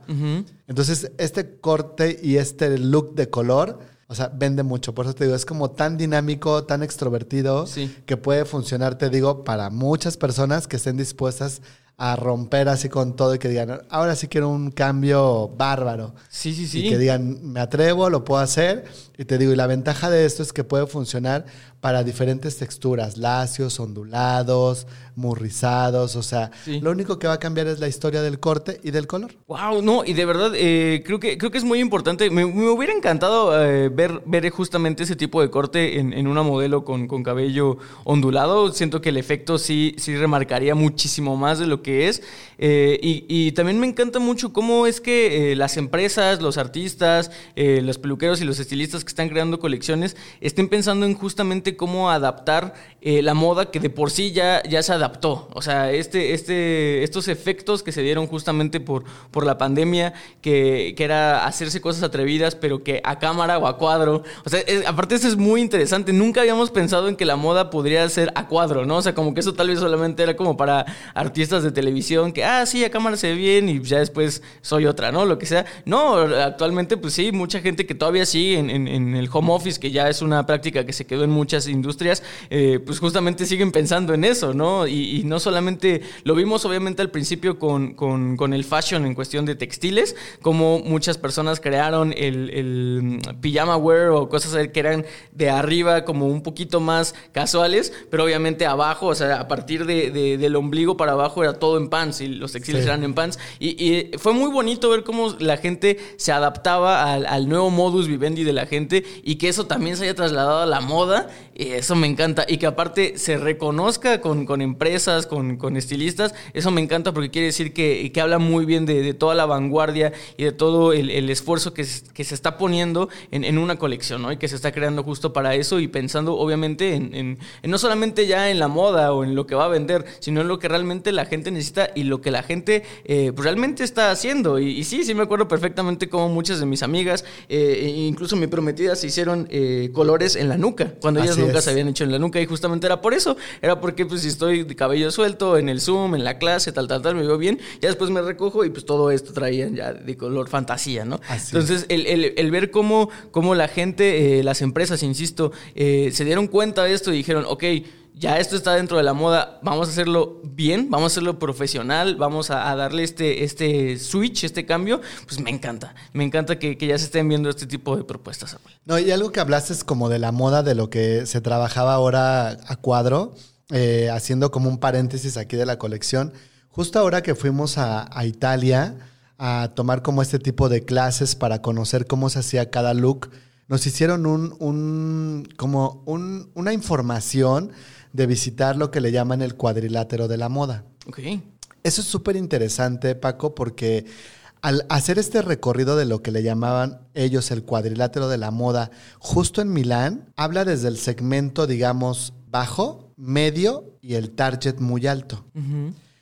Entonces, este corte y este look de color, o sea, vende mucho. Por eso te digo, es como tan dinámico, tan extrovertido, Sí. que puede funcionar, te digo, para muchas personas que estén dispuestas a romper así con todo y que digan, ahora sí quiero un cambio bárbaro. Sí, sí, Y sí. que digan, me atrevo, lo puedo hacer. Y te digo, y la ventaja de esto es que puede funcionar para diferentes texturas, lacios, ondulados, muy rizados. O sea, Sí. lo único que va a cambiar es la historia del corte y del color. Wow, no, y de verdad eh, creo que creo que es muy importante. Me, me hubiera encantado eh, ver, ver justamente ese tipo de corte en, en una modelo con, con cabello ondulado. Siento que el efecto sí, sí remarcaría muchísimo más de lo que es. Eh, y, y también me encanta mucho cómo es que las empresas, los artistas, los peluqueros y los estilistas que están creando colecciones estén pensando en justamente cómo adaptar eh, la moda que de por sí ya, ya se adaptó. O sea, este, este, estos efectos que se dieron justamente por, por la pandemia, que, que era hacerse cosas atrevidas, pero que a cámara o a cuadro. O sea, aparte eso es muy interesante. Nunca habíamos pensado en que la moda podría ser a cuadro, ¿no? O sea, como que eso tal vez solamente era como para artistas de televisión, que, ah, sí, a cámara se ve bien y ya después soy otra, ¿no? Lo que sea. No, actualmente pues sí, mucha gente que todavía sigue en, en- en el home office, que ya es una práctica que se quedó en muchas industrias, eh, pues justamente siguen pensando en eso, ¿no? Y, y no solamente, lo vimos obviamente al principio con, con- con el fashion en cuestión de textiles, como muchas personas crearon el, el, mm, pijama wear o cosas que eran de arriba como un poquito más casuales, pero obviamente abajo, o sea, a partir de- de- del ombligo para abajo era todo en pants y los textiles Sí. eran en pants. Y, y fue muy bonito ver cómo la gente se adaptaba al, al nuevo modus vivendi de la gente y que eso también se haya trasladado a la moda. Y eso me encanta. Y que aparte se reconozca con, con empresas, con, con estilistas. Eso me encanta porque quiere decir que, que habla muy bien de, de toda la vanguardia y de todo el, el esfuerzo que, se- que se está poniendo en, en una colección, ¿no? Y que se está creando justo para eso y pensando obviamente en, en- en no solamente ya en la moda o en lo que va a vender, sino en lo que realmente la gente necesita y lo que la gente eh, pues realmente está haciendo. Y, y sí, sí me acuerdo perfectamente cómo muchas de mis amigas, eh, e incluso mi prometida, se hicieron eh, colores en la nuca, cuando ellas Así nunca es. se habían hecho en la nuca y justamente era por eso. Era porque pues si estoy de cabello suelto en el Zoom, en la clase, tal, tal, tal, me veo bien, ya después me recojo y pues todo esto traían ya de color fantasía, ¿no? Así Entonces el, el- el ver cómo, cómo la gente, eh, las empresas, insisto, eh, se dieron cuenta de esto y dijeron, ok, ya esto está dentro de la moda, vamos a hacerlo bien, vamos a hacerlo profesional, vamos a, darle este, este switch, este cambio, pues me encanta, me encanta que, que ya se estén viendo este tipo de propuestas. No, y algo que hablaste es como de la moda de lo que se trabajaba ahora a cuadro, eh, haciendo como un paréntesis aquí de la colección. Justo ahora que fuimos a, a Italia a tomar como este tipo de clases para conocer cómo se hacía cada look, nos hicieron un, un como un- una información de visitar lo que le llaman el cuadrilátero de la moda. Ok. Eso es súper interesante, Paco, porque Al hacer este recorrido de lo que le llamaban ellos el cuadrilátero de la moda, justo en Milán, habla desde el segmento, digamos, bajo, medio y el target muy alto.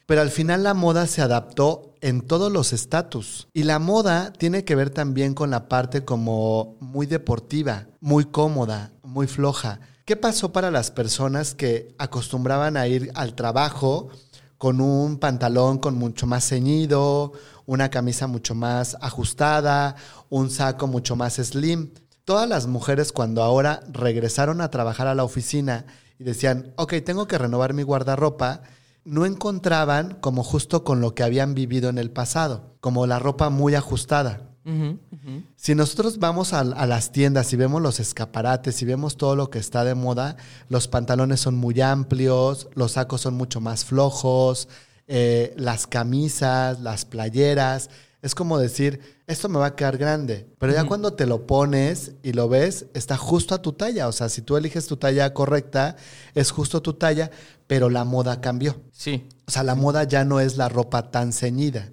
Pero al final la moda se adaptó en todos los estatus. Y la moda tiene que ver también con la parte como muy deportiva, muy cómoda, muy floja. ¿Qué pasó para las personas que acostumbraban a ir al trabajo con un pantalón con mucho más ceñido, una camisa mucho más ajustada, un saco mucho más slim? Todas las mujeres cuando ahora regresaron a trabajar a la oficina y decían, ok, tengo que renovar mi guardarropa, no encontraban como justo con lo que habían vivido en el pasado, como la ropa muy ajustada. Si nosotros vamos a, las tiendas y vemos los escaparates y vemos todo lo que está de moda, los pantalones son muy amplios, los sacos son mucho más flojos, eh, las camisas, las playeras, es como decir, esto me va a quedar grande. Pero ya cuando te lo pones y lo ves, está justo a tu talla. O sea, si tú eliges tu talla correcta, es justo tu talla, pero la moda cambió. Sí. O sea, la moda ya no es la ropa tan ceñida.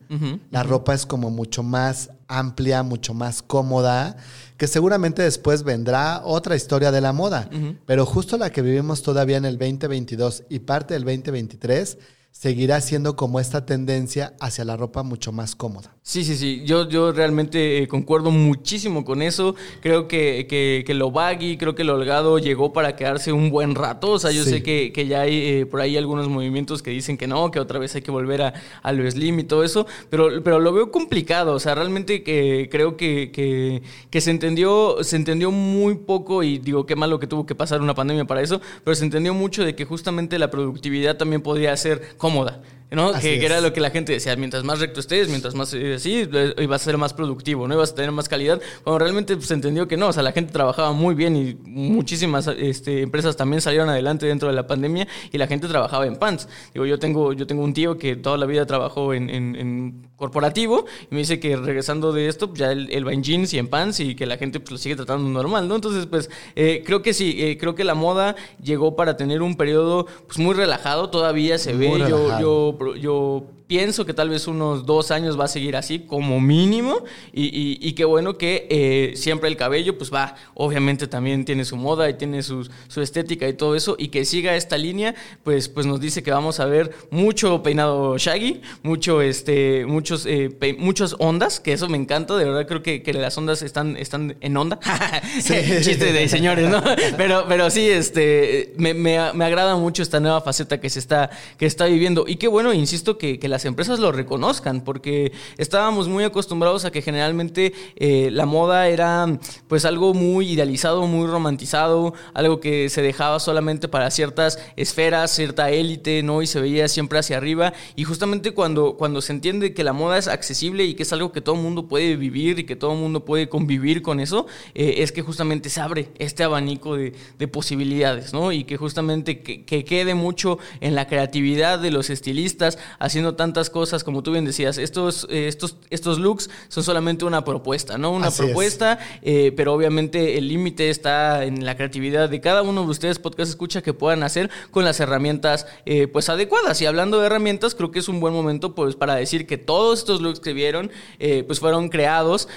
la ropa es como mucho más amplia, mucho más cómoda, que seguramente después vendrá otra historia de la moda. Pero justo la que vivimos todavía en el 2022 y parte del 2023 seguirá siendo como esta tendencia hacia la ropa mucho más cómoda. Sí, sí, sí, yo, yo realmente eh, concuerdo muchísimo con eso. Creo que, que, lo baggy, creo que lo holgado llegó para quedarse un buen rato. O sea, yo sé que, ya hay eh, por ahí algunos movimientos que dicen que no, que otra vez hay que volver a, a lo slim y todo eso, pero, pero lo veo complicado. O sea, realmente que creo que, que, se entendió, se entendió muy poco y digo, qué malo que tuvo que pasar una pandemia para eso, pero se entendió mucho de que justamente la productividad también podría ser cómoda. ¿No? Que, era lo que la gente decía, mientras más recto estés, mientras más eh, así, eh, ibas a ser más productivo, ¿no? Ibas a tener más calidad, cuando realmente pues, se entendió que no, o sea, la gente trabajaba muy bien y muchísimas este, empresas también salieron adelante dentro de la pandemia y la gente trabajaba en pants. Digo, yo tengo, yo tengo un tío que toda la vida trabajó en, en, corporativo y me dice que regresando de esto, ya él, va en jeans y en pants y que la gente pues, lo sigue tratando normal, ¿no? Entonces, pues, eh, creo que sí, creo que la moda llegó para tener un periodo pues, muy relajado, todavía se ve, yo, yo yo pienso que tal vez unos dos años va a seguir así como mínimo. Y, y, qué bueno que eh, siempre el cabello pues va, obviamente también tiene su moda y tiene su, su, estética y todo eso y que siga esta línea pues, pues nos dice que vamos a ver mucho peinado shaggy, mucho este, muchos, eh, muchas ondas, que eso me encanta, de verdad creo que, que las ondas están, están en onda, chiste de señores, ¿no? Pero, pero sí, este, me, me, me, agrada mucho esta nueva faceta que se está, que está viviendo. Y qué bueno, insisto, que, que la las empresas lo reconozcan, porque estábamos muy acostumbrados a que generalmente eh, la moda era pues algo muy idealizado, muy romantizado, algo que se dejaba solamente para ciertas esferas, cierta élite, ¿no? Y se veía siempre hacia arriba. Y justamente cuando, cuando se entiende que la moda es accesible y que es algo que todo el mundo puede vivir y que todo el mundo puede convivir con eso, eh, es que justamente se abre este abanico de, posibilidades, ¿no? Y que justamente que, que quede mucho en la creatividad de los estilistas, haciendo tantas cosas, como tú bien decías, estos, eh, estos, estos looks son solamente una propuesta, ¿no? Una propuesta, eh, pero obviamente el límite está en la creatividad de cada uno de ustedes, podcast escucha, que puedan hacer con las herramientas eh, pues adecuadas. Y hablando de herramientas, creo que es un buen momento pues para decir que todos estos looks que vieron pues fueron creados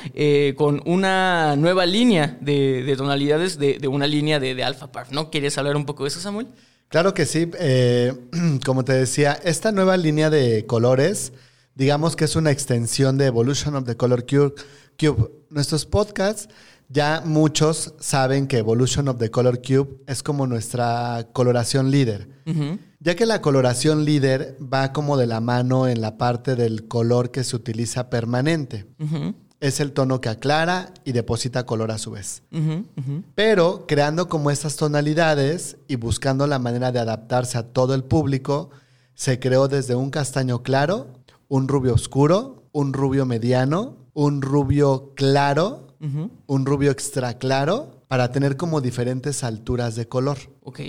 con una nueva línea de, tonalidades de, una línea de, de Alpha Park, ¿no? ¿Quieres hablar un poco de eso, Samuel? Claro que sí. Eh, como te decía, esta nueva línea de colores, digamos que es una extensión de Evolution of the Color Cube. Nuestros podcasts, ya muchos saben que Evolution of the Color Cube es como nuestra coloración líder. Ya que la coloración líder va como de la mano en la parte del color que se utiliza permanente es el tono que aclara y deposita color a su vez. Pero creando como estas tonalidades y buscando la manera de adaptarse a todo el público, se creó desde un castaño claro, un rubio oscuro, un rubio mediano, un rubio claro, un rubio extra claro, para tener como diferentes alturas de color. Ok.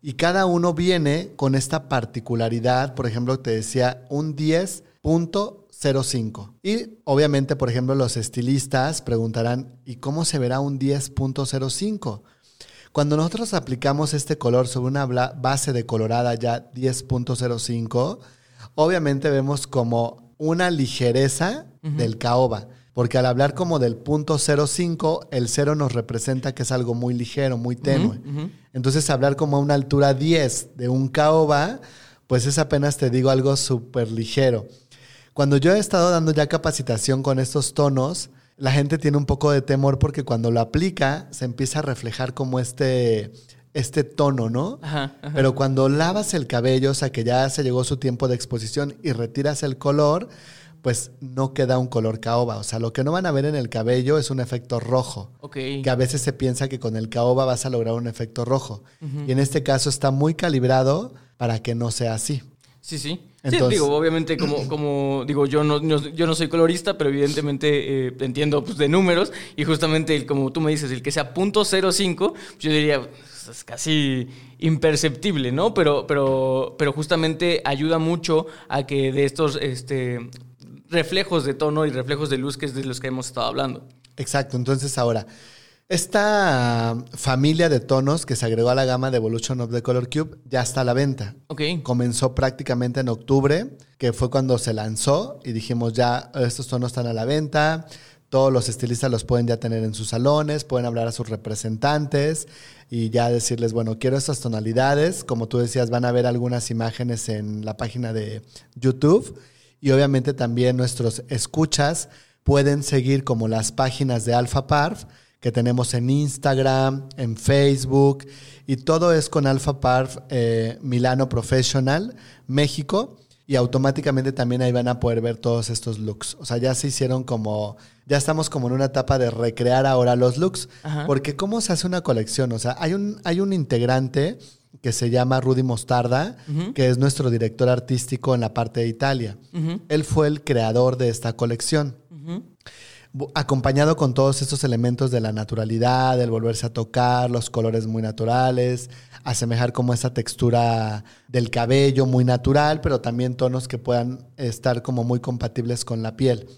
Y cada uno viene con esta particularidad, por ejemplo, te decía un 10.0 0.5. Y obviamente, por ejemplo, los estilistas preguntarán, ¿y cómo se verá un 10.05? Cuando nosotros aplicamos este color sobre una base de colorada ya 10.05, obviamente vemos como una ligereza del caoba. Porque al hablar como del punto 05, el cero nos representa que es algo muy ligero, muy tenue. Entonces hablar como a una altura 10 de un caoba, pues es apenas te digo algo súper ligero. Cuando yo he estado dando ya capacitación con estos tonos, la gente tiene un poco de temor porque cuando lo aplica se empieza a reflejar como este, este tono, ¿no? Pero cuando lavas el cabello, o sea que ya se llegó su tiempo de exposición y retiras el color, pues no queda un color caoba. O sea, lo que no van a ver en el cabello es un efecto rojo. Que a veces se piensa que con el caoba vas a lograr un efecto rojo. Y en este caso está muy calibrado para que no sea así. Sí, sí. Sí, digo, obviamente, como, como digo, yo no, yo no soy colorista, pero evidentemente eh, entiendo pues, de números. Y justamente, como tú me dices, el que sea .05, yo diría, pues, es casi imperceptible, ¿no? Pero, pero, pero justamente ayuda mucho a que de estos este, reflejos de tono y reflejos de luz que es de los que hemos estado hablando. Exacto, entonces ahora, esta familia de tonos que se agregó a la gama de Evolution of the Color Cube ya está a la venta. Ok. Comenzó prácticamente en octubre, que fue cuando se lanzó y dijimos ya estos tonos están a la venta. Todos los estilistas los pueden ya tener en sus salones, pueden hablar a sus representantes y ya decirles, bueno, quiero estas tonalidades. Como tú decías, van a ver algunas imágenes en la página de YouTube y obviamente también nuestros escuchas pueden seguir como las páginas de Alpha Parf que tenemos en Instagram, en Facebook, y todo es con Alpha Parf eh, Milano Professional, México, y automáticamente también ahí van a poder ver todos estos looks. O sea, ya se hicieron como, ya estamos como en una etapa de recrear ahora los looks, porque ¿cómo se hace una colección? O sea, hay un, hay un integrante que se llama Rudy Mostarda, que es nuestro director artístico en la parte de Italia. Él fue el creador de esta colección acompañado con todos estos elementos de la naturalidad, el volverse a tocar, los colores muy naturales, asemejar como esa textura del cabello muy natural, pero también tonos que puedan estar como muy compatibles con la piel.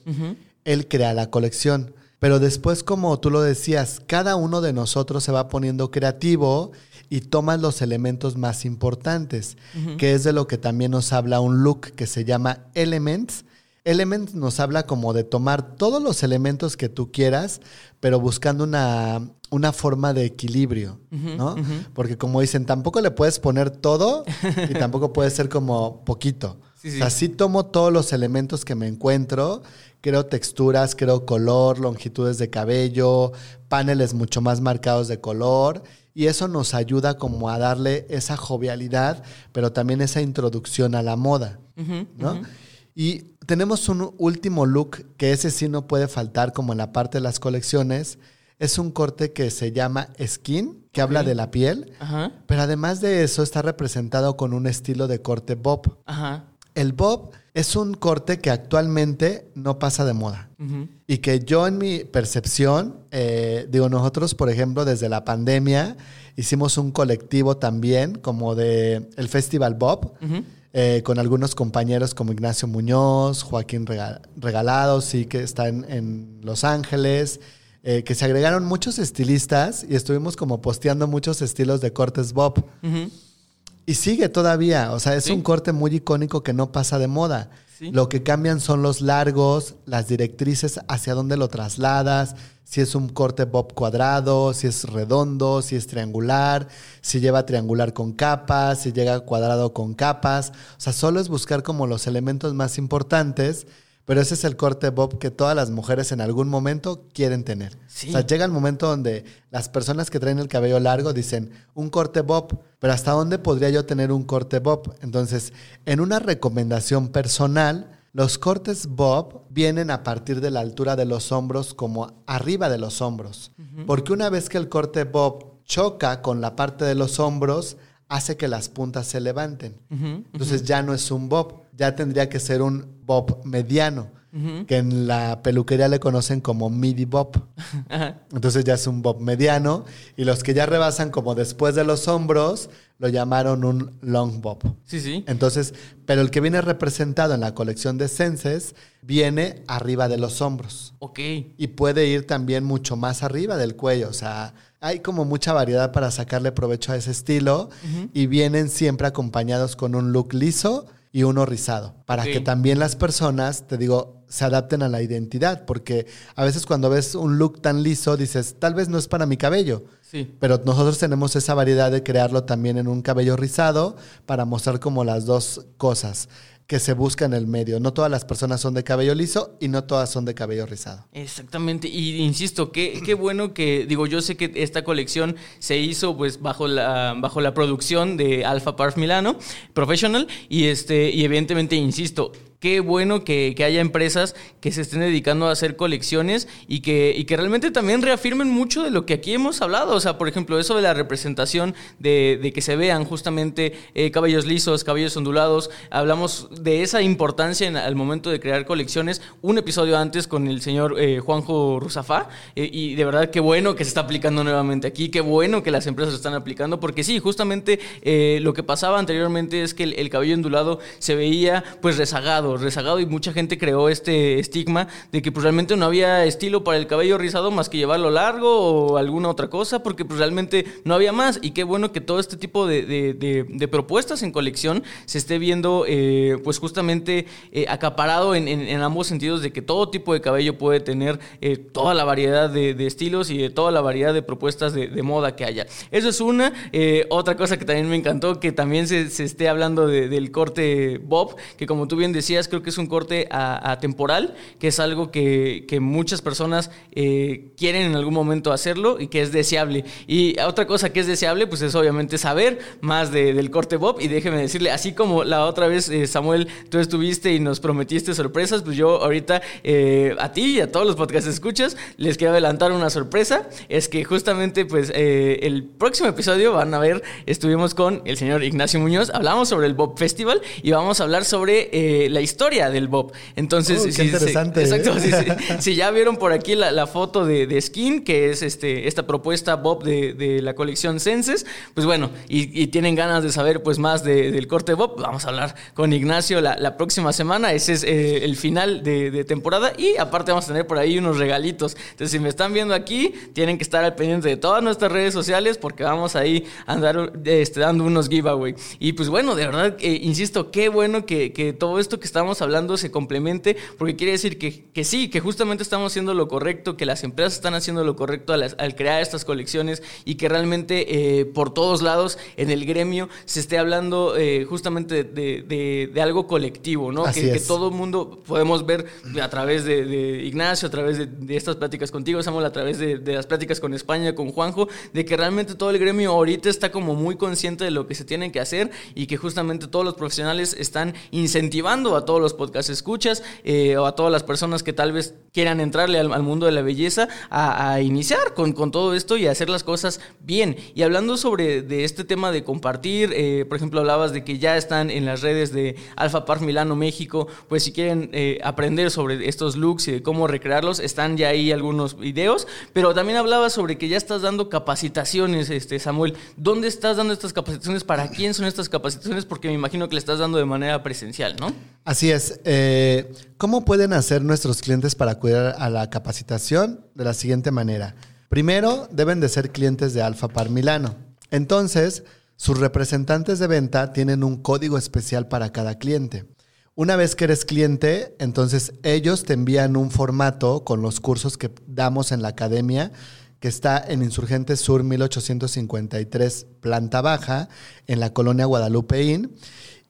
Él crea la colección. Pero después, como tú lo decías, cada uno de nosotros se va poniendo creativo y toma los elementos más importantes, que es de lo que también nos habla un look que se llama Elements, Element nos habla como de tomar todos los elementos que tú quieras, pero buscando una, una forma de equilibrio, ¿no? Porque como dicen, tampoco le puedes poner todo y tampoco puede ser como poquito. Así tomo todos los elementos que me encuentro, creo texturas, creo color, longitudes de cabello, paneles mucho más marcados de color y eso nos ayuda como a darle esa jovialidad, pero también esa introducción a la moda, ¿no? Y tenemos un último look que ese sí no puede faltar como en la parte de las colecciones. Es un corte que se llama skin, que habla de la piel, pero además de eso está representado con un estilo de corte bob. El bob es un corte que actualmente no pasa de moda. Y que yo en mi percepción, eh, digo, nosotros, por ejemplo, desde la pandemia, hicimos un colectivo también como de el Festival Bob. Eh, con algunos compañeros como Ignacio Muñoz, Joaquín Regalado, sí, que está en, Los Ángeles, eh, que se agregaron muchos estilistas y estuvimos como posteando muchos estilos de cortes Bob. Y sigue todavía, o sea, es un corte muy icónico que no pasa de moda. Lo que cambian son los largos, las directrices hacia dónde lo trasladas, si es un corte bob cuadrado, si es redondo, si es triangular, si lleva triangular con capas, si llega cuadrado con capas. O sea, solo es buscar como los elementos más importantes, pero ese es el corte bob que todas las mujeres en algún momento quieren tener. O sea, llega el momento donde las personas que traen el cabello largo dicen, un corte bob, pero ¿hasta dónde podría yo tener un corte bob? Entonces, en una recomendación personal, los cortes bob vienen a partir de la altura de los hombros como arriba de los hombros, porque una vez que el corte bob choca con la parte de los hombros, hace que las puntas se levanten. Entonces ya no es un bob, ya tendría que ser un bob mediano que en la peluquería le conocen como midi bob. Entonces ya es un bob mediano y los que ya rebasan como después de los hombros lo llamaron un long bob. Sí, sí. Entonces, pero el que viene representado en la colección de Senses viene arriba de los hombros. Ok. Y puede ir también mucho más arriba del cuello, o sea, hay como mucha variedad para sacarle provecho a ese estilo y vienen siempre acompañados con un look liso y uno rizado, para que también las personas, te digo, se adapten a la identidad, porque a veces cuando ves un look tan liso dices, tal vez no es para mi cabello, Sí. pero nosotros tenemos esa variedad de crearlo también en un cabello rizado para mostrar como las dos cosas que se busca en el medio. No todas las personas son de cabello liso y no todas son de cabello rizado. Exactamente, y insisto, qué, qué bueno que, digo, yo sé que esta colección se hizo pues bajo la, bajo la producción de Alpha Parf Milano Professional, y este, y evidentemente, insisto, qué bueno que, que haya empresas que se estén dedicando a hacer colecciones y que, y que realmente también reafirmen mucho de lo que aquí hemos hablado. O sea, por ejemplo, eso de la representación, de, de que se vean justamente eh, cabellos lisos, cabellos ondulados. Hablamos de esa importancia al momento de crear colecciones. Un episodio antes con el señor eh, Juanjo Rusafá. eh, y de verdad, qué bueno que se está aplicando nuevamente aquí. Qué bueno que las empresas lo están aplicando. Porque sí, justamente lo que pasaba anteriormente es que el, el cabello ondulado se veía pues rezagado, rezagado. Y mucha gente creó este estigma de que pues realmente no había estilo para el cabello rizado más que llevarlo largo o alguna otra cosa. Porque pues realmente no había más. Y qué bueno que todo este tipo de, propuestas en colección se esté viendo eh, pues justamente eh, acaparado en, ambos sentidos de que todo tipo de cabello puede tener eh, toda la variedad de, estilos y de toda la variedad de propuestas de, moda que haya. Eso es una. Otra cosa que también me encantó, que también se, se esté hablando de- del corte Bob, que como tú bien decías, creo que es un corte a- atemporal, que es algo que, que muchas personas eh, quieren en algún momento hacerlo y que es deseable. Y otra cosa que es deseable, pues es obviamente saber más de- del corte Bob. Y déjeme decirle, así como la otra vez, eh, Samuel, tú estuviste y nos prometiste sorpresas, pues yo ahorita eh, a ti y a todos los podcasts que escuchas, les quiero adelantar una sorpresa. Es que justamente, pues, eh, el próximo episodio van a ver, estuvimos con el señor Ignacio Muñoz, hablamos sobre el Bob Festival y vamos a hablar sobre la historia del Bob. Entonces, si- si- interesante, ¿eh? exacto, si, si- si ya vieron por aquí la, la foto de, de Skin, que es este, esta propuesta Bob de, de la colección Senses, pues bueno, y, y tienen ganas de saber pues más de- del corte Bob, vamos a hablar con Ignacio la, la próxima semana. Ese es eh, el final de, de temporada y aparte vamos a tener por ahí unos regalitos. Entonces, si me están viendo aquí, tienen que estar al pendiente de todas nuestras redes sociales porque vamos ahí a andar este, dando unos giveaway. Y pues bueno, de verdad, eh, insisto, qué bueno que, que todo esto que estamos hablando se complemente porque quiere decir que, que sí, que justamente estamos haciendo lo correcto, que las empresas están haciendo lo correcto al, al crear estas colecciones y que realmente eh, por todos lados en el gremio se esté hablando eh, justamente de, de- de algo colectivo, ¿no? Así que, todo el mundo podemos ver a través de, de Ignacio, a través de, estas pláticas contigo, Samuel, a través de, de las pláticas con España, con Juanjo, de que realmente todo el gremio ahorita está como muy consciente de lo que se tiene que hacer y que justamente todos los profesionales están incentivando a todos los podcast escuchas eh, o a todas las personas que tal vez quieran entrarle al, mundo de la belleza a, iniciar con, con todo esto y hacer las cosas bien. Y hablando sobre de este tema de compartir, eh, por ejemplo, hablabas de que ya están en las redes de Alpha Park Milano México, pues si quieren eh, aprender sobre estos looks y de cómo recrearlos, están ya ahí algunos videos, pero también hablabas sobre que ya estás dando capacitaciones, este Samuel. ¿Dónde estás dando estas capacitaciones? ¿Para quién son estas capacitaciones? Porque me imagino que le estás dando de manera presencial, ¿no? Así es. Eh, ¿Cómo pueden hacer nuestros clientes para acudir a la capacitación? De la siguiente manera. Primero, deben de ser clientes de Alfa Par Milano. Entonces, sus representantes de venta tienen un código especial para cada cliente. Una vez que eres cliente, entonces ellos te envían un formato con los cursos que damos en la academia, que está en Insurgentes Sur 1853, planta baja, en la colonia Guadalupeín.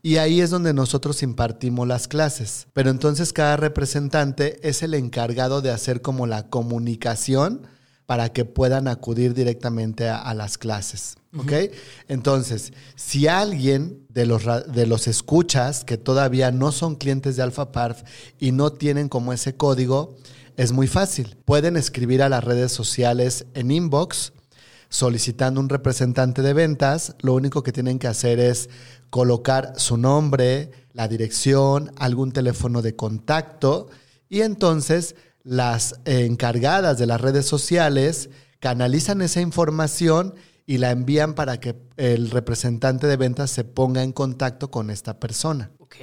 Y ahí es donde nosotros impartimos las clases. Pero entonces cada representante es el encargado de hacer como la comunicación para que puedan acudir directamente a, a las clases. ¿Ok? Entonces, si alguien de los, de los escuchas que todavía no son clientes de Alpha Parf y no tienen como ese código, es muy fácil. Pueden escribir a las redes sociales en inbox solicitando un representante de ventas, lo único que tienen que hacer es colocar su nombre, la dirección, algún teléfono de contacto y entonces las encargadas de las redes sociales canalizan esa información y la envían para que el representante de ventas se ponga en contacto con esta persona. Ok.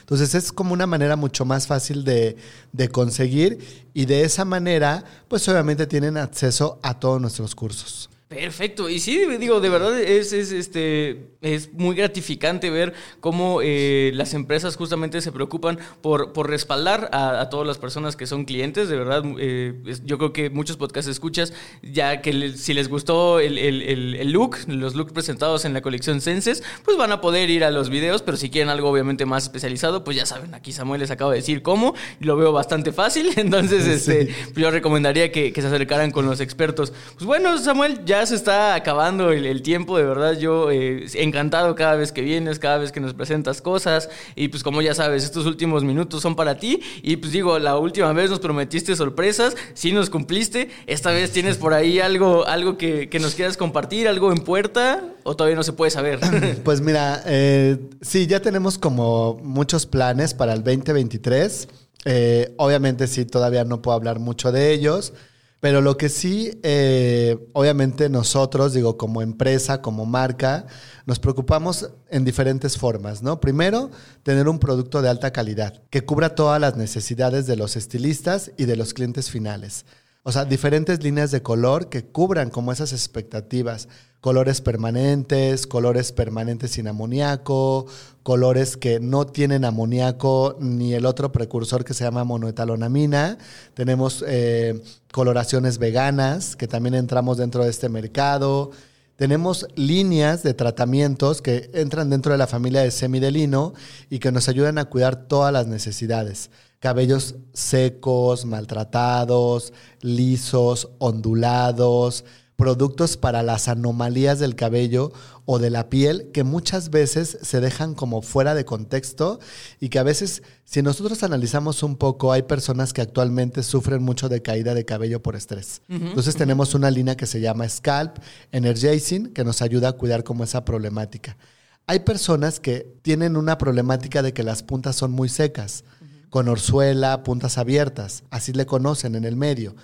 Entonces es como una manera mucho más fácil de, de conseguir y de esa manera pues obviamente tienen acceso a todos nuestros cursos. Perfecto. Y sí, digo, de verdad es, es, este, es muy gratificante ver cómo eh, las empresas justamente se preocupan por, por respaldar a, todas las personas que son clientes. De verdad, eh, yo creo que muchos podcasts escuchas, ya que si les gustó el, el, el, look, los looks presentados en la colección Senses, pues van a poder ir a los videos, pero si quieren algo obviamente más especializado, pues ya saben, aquí Samuel les acaba de decir cómo, y lo veo bastante fácil, entonces este, yo recomendaría que, que se acercaran con los expertos. Pues bueno, Samuel, ya se está acabando el, tiempo, de verdad. Yo eh, encantado cada vez que vienes, cada vez que nos presentas cosas. Y pues como ya sabes, estos últimos minutos son para ti. Y pues digo, la última vez nos prometiste sorpresas, sí nos cumpliste. Esta vez tienes por ahí algo, algo que, nos quieras compartir, algo en puerta, o todavía no se puede saber. Pues mira, eh, sí, ya tenemos como muchos planes para el 2023. Eh, obviamente sí, todavía no puedo hablar mucho de ellos. Pero lo que sí, eh, obviamente nosotros, digo, como empresa, como marca, nos preocupamos en diferentes formas, ¿no? Primero, tener un producto de alta calidad que cubra todas las necesidades de los estilistas y de los clientes finales. O sea, diferentes líneas de color que cubran como esas expectativas. Colores permanentes, colores permanentes sin amoníaco, colores que no tienen amoníaco ni el otro precursor que se llama monoetalonamina. Tenemos eh, coloraciones veganas, que también entramos dentro de este mercado. Tenemos líneas de tratamientos que entran dentro de la familia de semidelino y que nos ayudan a cuidar todas las necesidades cabellos secos, maltratados, lisos, ondulados, productos para las anomalías del cabello o de la piel que muchas veces se dejan como fuera de contexto y que a veces, si nosotros analizamos un poco, hay personas que actualmente sufren mucho de caída de cabello por estrés. Entonces tenemos una línea que se llama Scalp Energizing que nos ayuda a cuidar como esa problemática. Hay personas que tienen una problemática de que las puntas son muy secas con orzuela, puntas abiertas, así le conocen en el medio.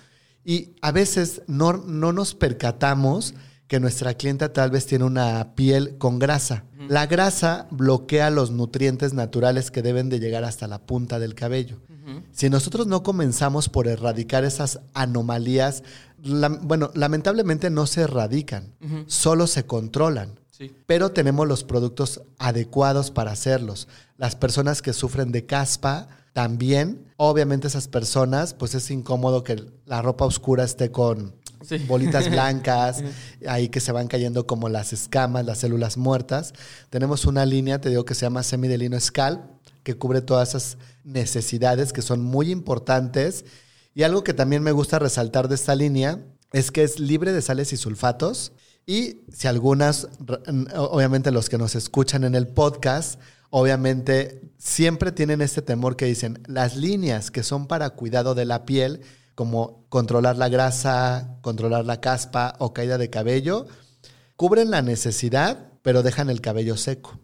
Y a veces no, no nos percatamos que nuestra clienta tal vez tiene una piel con grasa. La grasa bloquea los nutrientes naturales que deben de llegar hasta la punta del cabello. Si nosotros no comenzamos por erradicar esas anomalías, bueno, lamentablemente no se erradican, solo se controlan. Pero tenemos los productos adecuados para hacerlos. Las personas que sufren de caspa, también, obviamente esas personas, pues es incómodo que la ropa oscura esté con bolitas blancas, ahí que se van cayendo como las escamas, las células muertas. Tenemos una línea, te digo, que se llama Semidelino Scalp, que cubre todas esas necesidades que son muy importantes. Y algo que también me gusta resaltar de esta línea es que es libre de sales y sulfatos. Y si algunas, obviamente los que nos escuchan en el podcast, obviamente siempre tienen este temor que dicen, las líneas que son para cuidado de la piel, como controlar la grasa, controlar la caspa o caída de cabello, cubren la necesidad, pero dejan el cabello seco,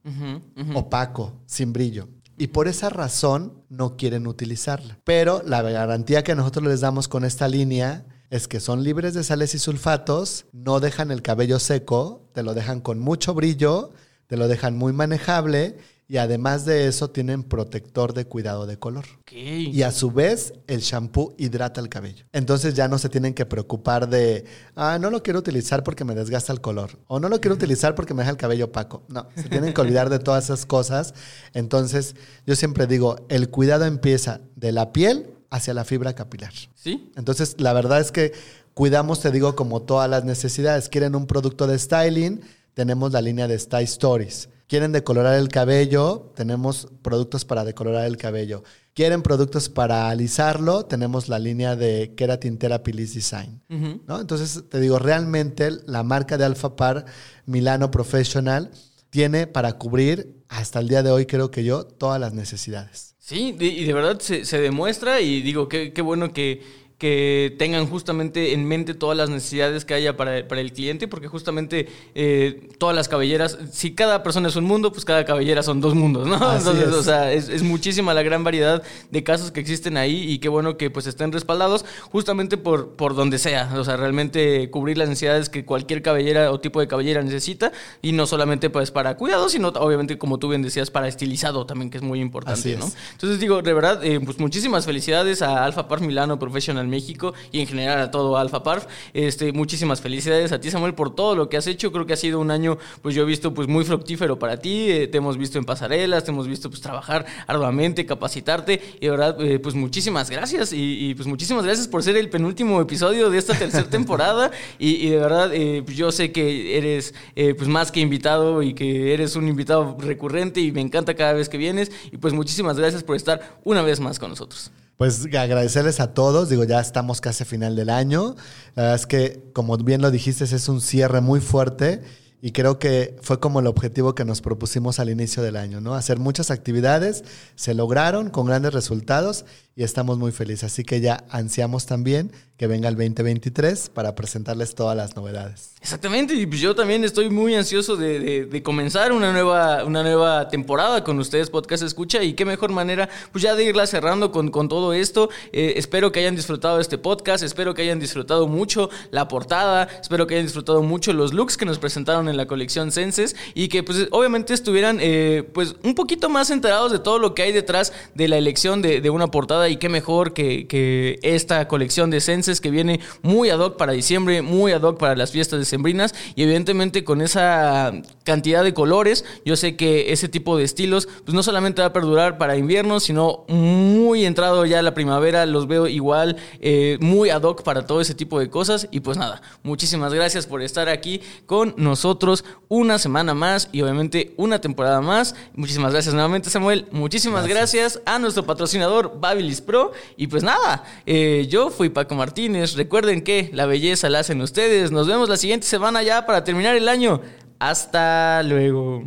opaco, sin brillo. Y por esa razón no quieren utilizarla. Pero la garantía que nosotros les damos con esta línea es que son libres de sales y sulfatos, no dejan el cabello seco, te lo dejan con mucho brillo, te lo dejan muy manejable y además de eso tienen protector de cuidado de color. Y a su vez el shampoo hidrata el cabello. Entonces ya no se tienen que preocupar de, ah, no lo quiero utilizar porque me desgasta el color. O no lo quiero utilizar porque me deja el cabello opaco. No, se tienen que olvidar de todas esas cosas. Entonces yo siempre digo, el cuidado empieza de la piel hacia la fibra capilar. Sí. Entonces la verdad es que cuidamos, te digo, como todas las necesidades. Quieren un producto de styling, tenemos la línea de Style Stories Quieren decolorar el cabello, tenemos productos para decolorar el cabello. Quieren productos para alisarlo, tenemos la línea de Keratin Therapy Design. ¿no? Entonces, te digo, realmente la marca de Alpha Par Milano Professional tiene para cubrir, hasta el día de hoy creo que yo, todas las necesidades. Sí, y de verdad se, demuestra y digo, qué, qué bueno que que tengan justamente en mente todas las necesidades que haya para, el cliente, porque justamente eh, todas las cabelleras, si cada persona es un mundo, pues cada cabellera son dos mundos, ¿no? Entonces, o sea, es, muchísima la gran variedad de casos que existen ahí y qué bueno que pues estén respaldados justamente por, por donde sea, o sea, realmente cubrir las necesidades que cualquier cabellera o tipo de cabellera necesita y no solamente pues para cuidado, sino obviamente como tú bien decías, para estilizado también, que es muy importante, ¿no? Entonces digo, de verdad, eh, pues muchísimas felicidades a Alfa Par Milano Professional México y en general a todo Alpha Parf. Este, muchísimas felicidades a ti, Samuel, por todo lo que has hecho. Creo que ha sido un año, pues yo he visto, pues muy fructífero para ti. Eh, te hemos visto en pasarelas, te hemos visto, pues trabajar arduamente, capacitarte. Y de verdad, eh, pues muchísimas gracias. Y, pues muchísimas gracias por ser el penúltimo episodio de esta tercera temporada. Y, de verdad, eh, pues yo sé que eres, pues más que invitado y que eres un invitado recurrente y me encanta cada vez que vienes. Y pues muchísimas gracias por estar una vez más con nosotros. Pues agradecerles a todos, digo, ya estamos casi a final del año. La verdad es que, como bien lo dijiste, es un cierre muy fuerte y creo que fue como el objetivo que nos propusimos al inicio del año, ¿no? Hacer muchas actividades, se lograron con grandes resultados y estamos muy felices. Así que ya ansiamos también que venga el 2023 para presentarles todas las novedades. Exactamente, y pues yo también estoy muy ansioso de, comenzar una nueva, una nueva temporada con ustedes, Podcast Escucha, y qué mejor manera, pues ya de irla cerrando con, con todo esto. Eh, espero que hayan disfrutado este podcast, espero que hayan disfrutado mucho la portada, espero que hayan disfrutado mucho los looks que nos presentaron en la colección Senses y que pues obviamente estuvieran eh, pues un poquito más enterados de todo lo que hay detrás de la elección de, de una portada y qué mejor que, que, esta colección de Senses que viene muy ad hoc para diciembre, muy ad hoc para las fiestas decembrinas y evidentemente con esa cantidad de colores, yo sé que ese tipo de estilos pues no solamente va a perdurar para invierno, sino muy entrado ya la primavera, los veo igual, eh, muy ad hoc para todo ese tipo de cosas y pues nada, muchísimas gracias por estar aquí con nosotros una semana más y obviamente una temporada más. Muchísimas gracias nuevamente Samuel, muchísimas gracias, a nuestro patrocinador Pro. Y pues nada, eh, yo fui Paco Martínez. Recuerden que la belleza la hacen ustedes. Nos vemos la siguiente semana ya para terminar el año. Hasta luego.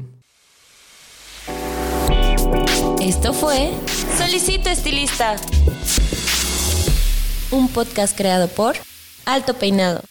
Esto fue Solicito Estilista. Un podcast creado por Alto Peinado.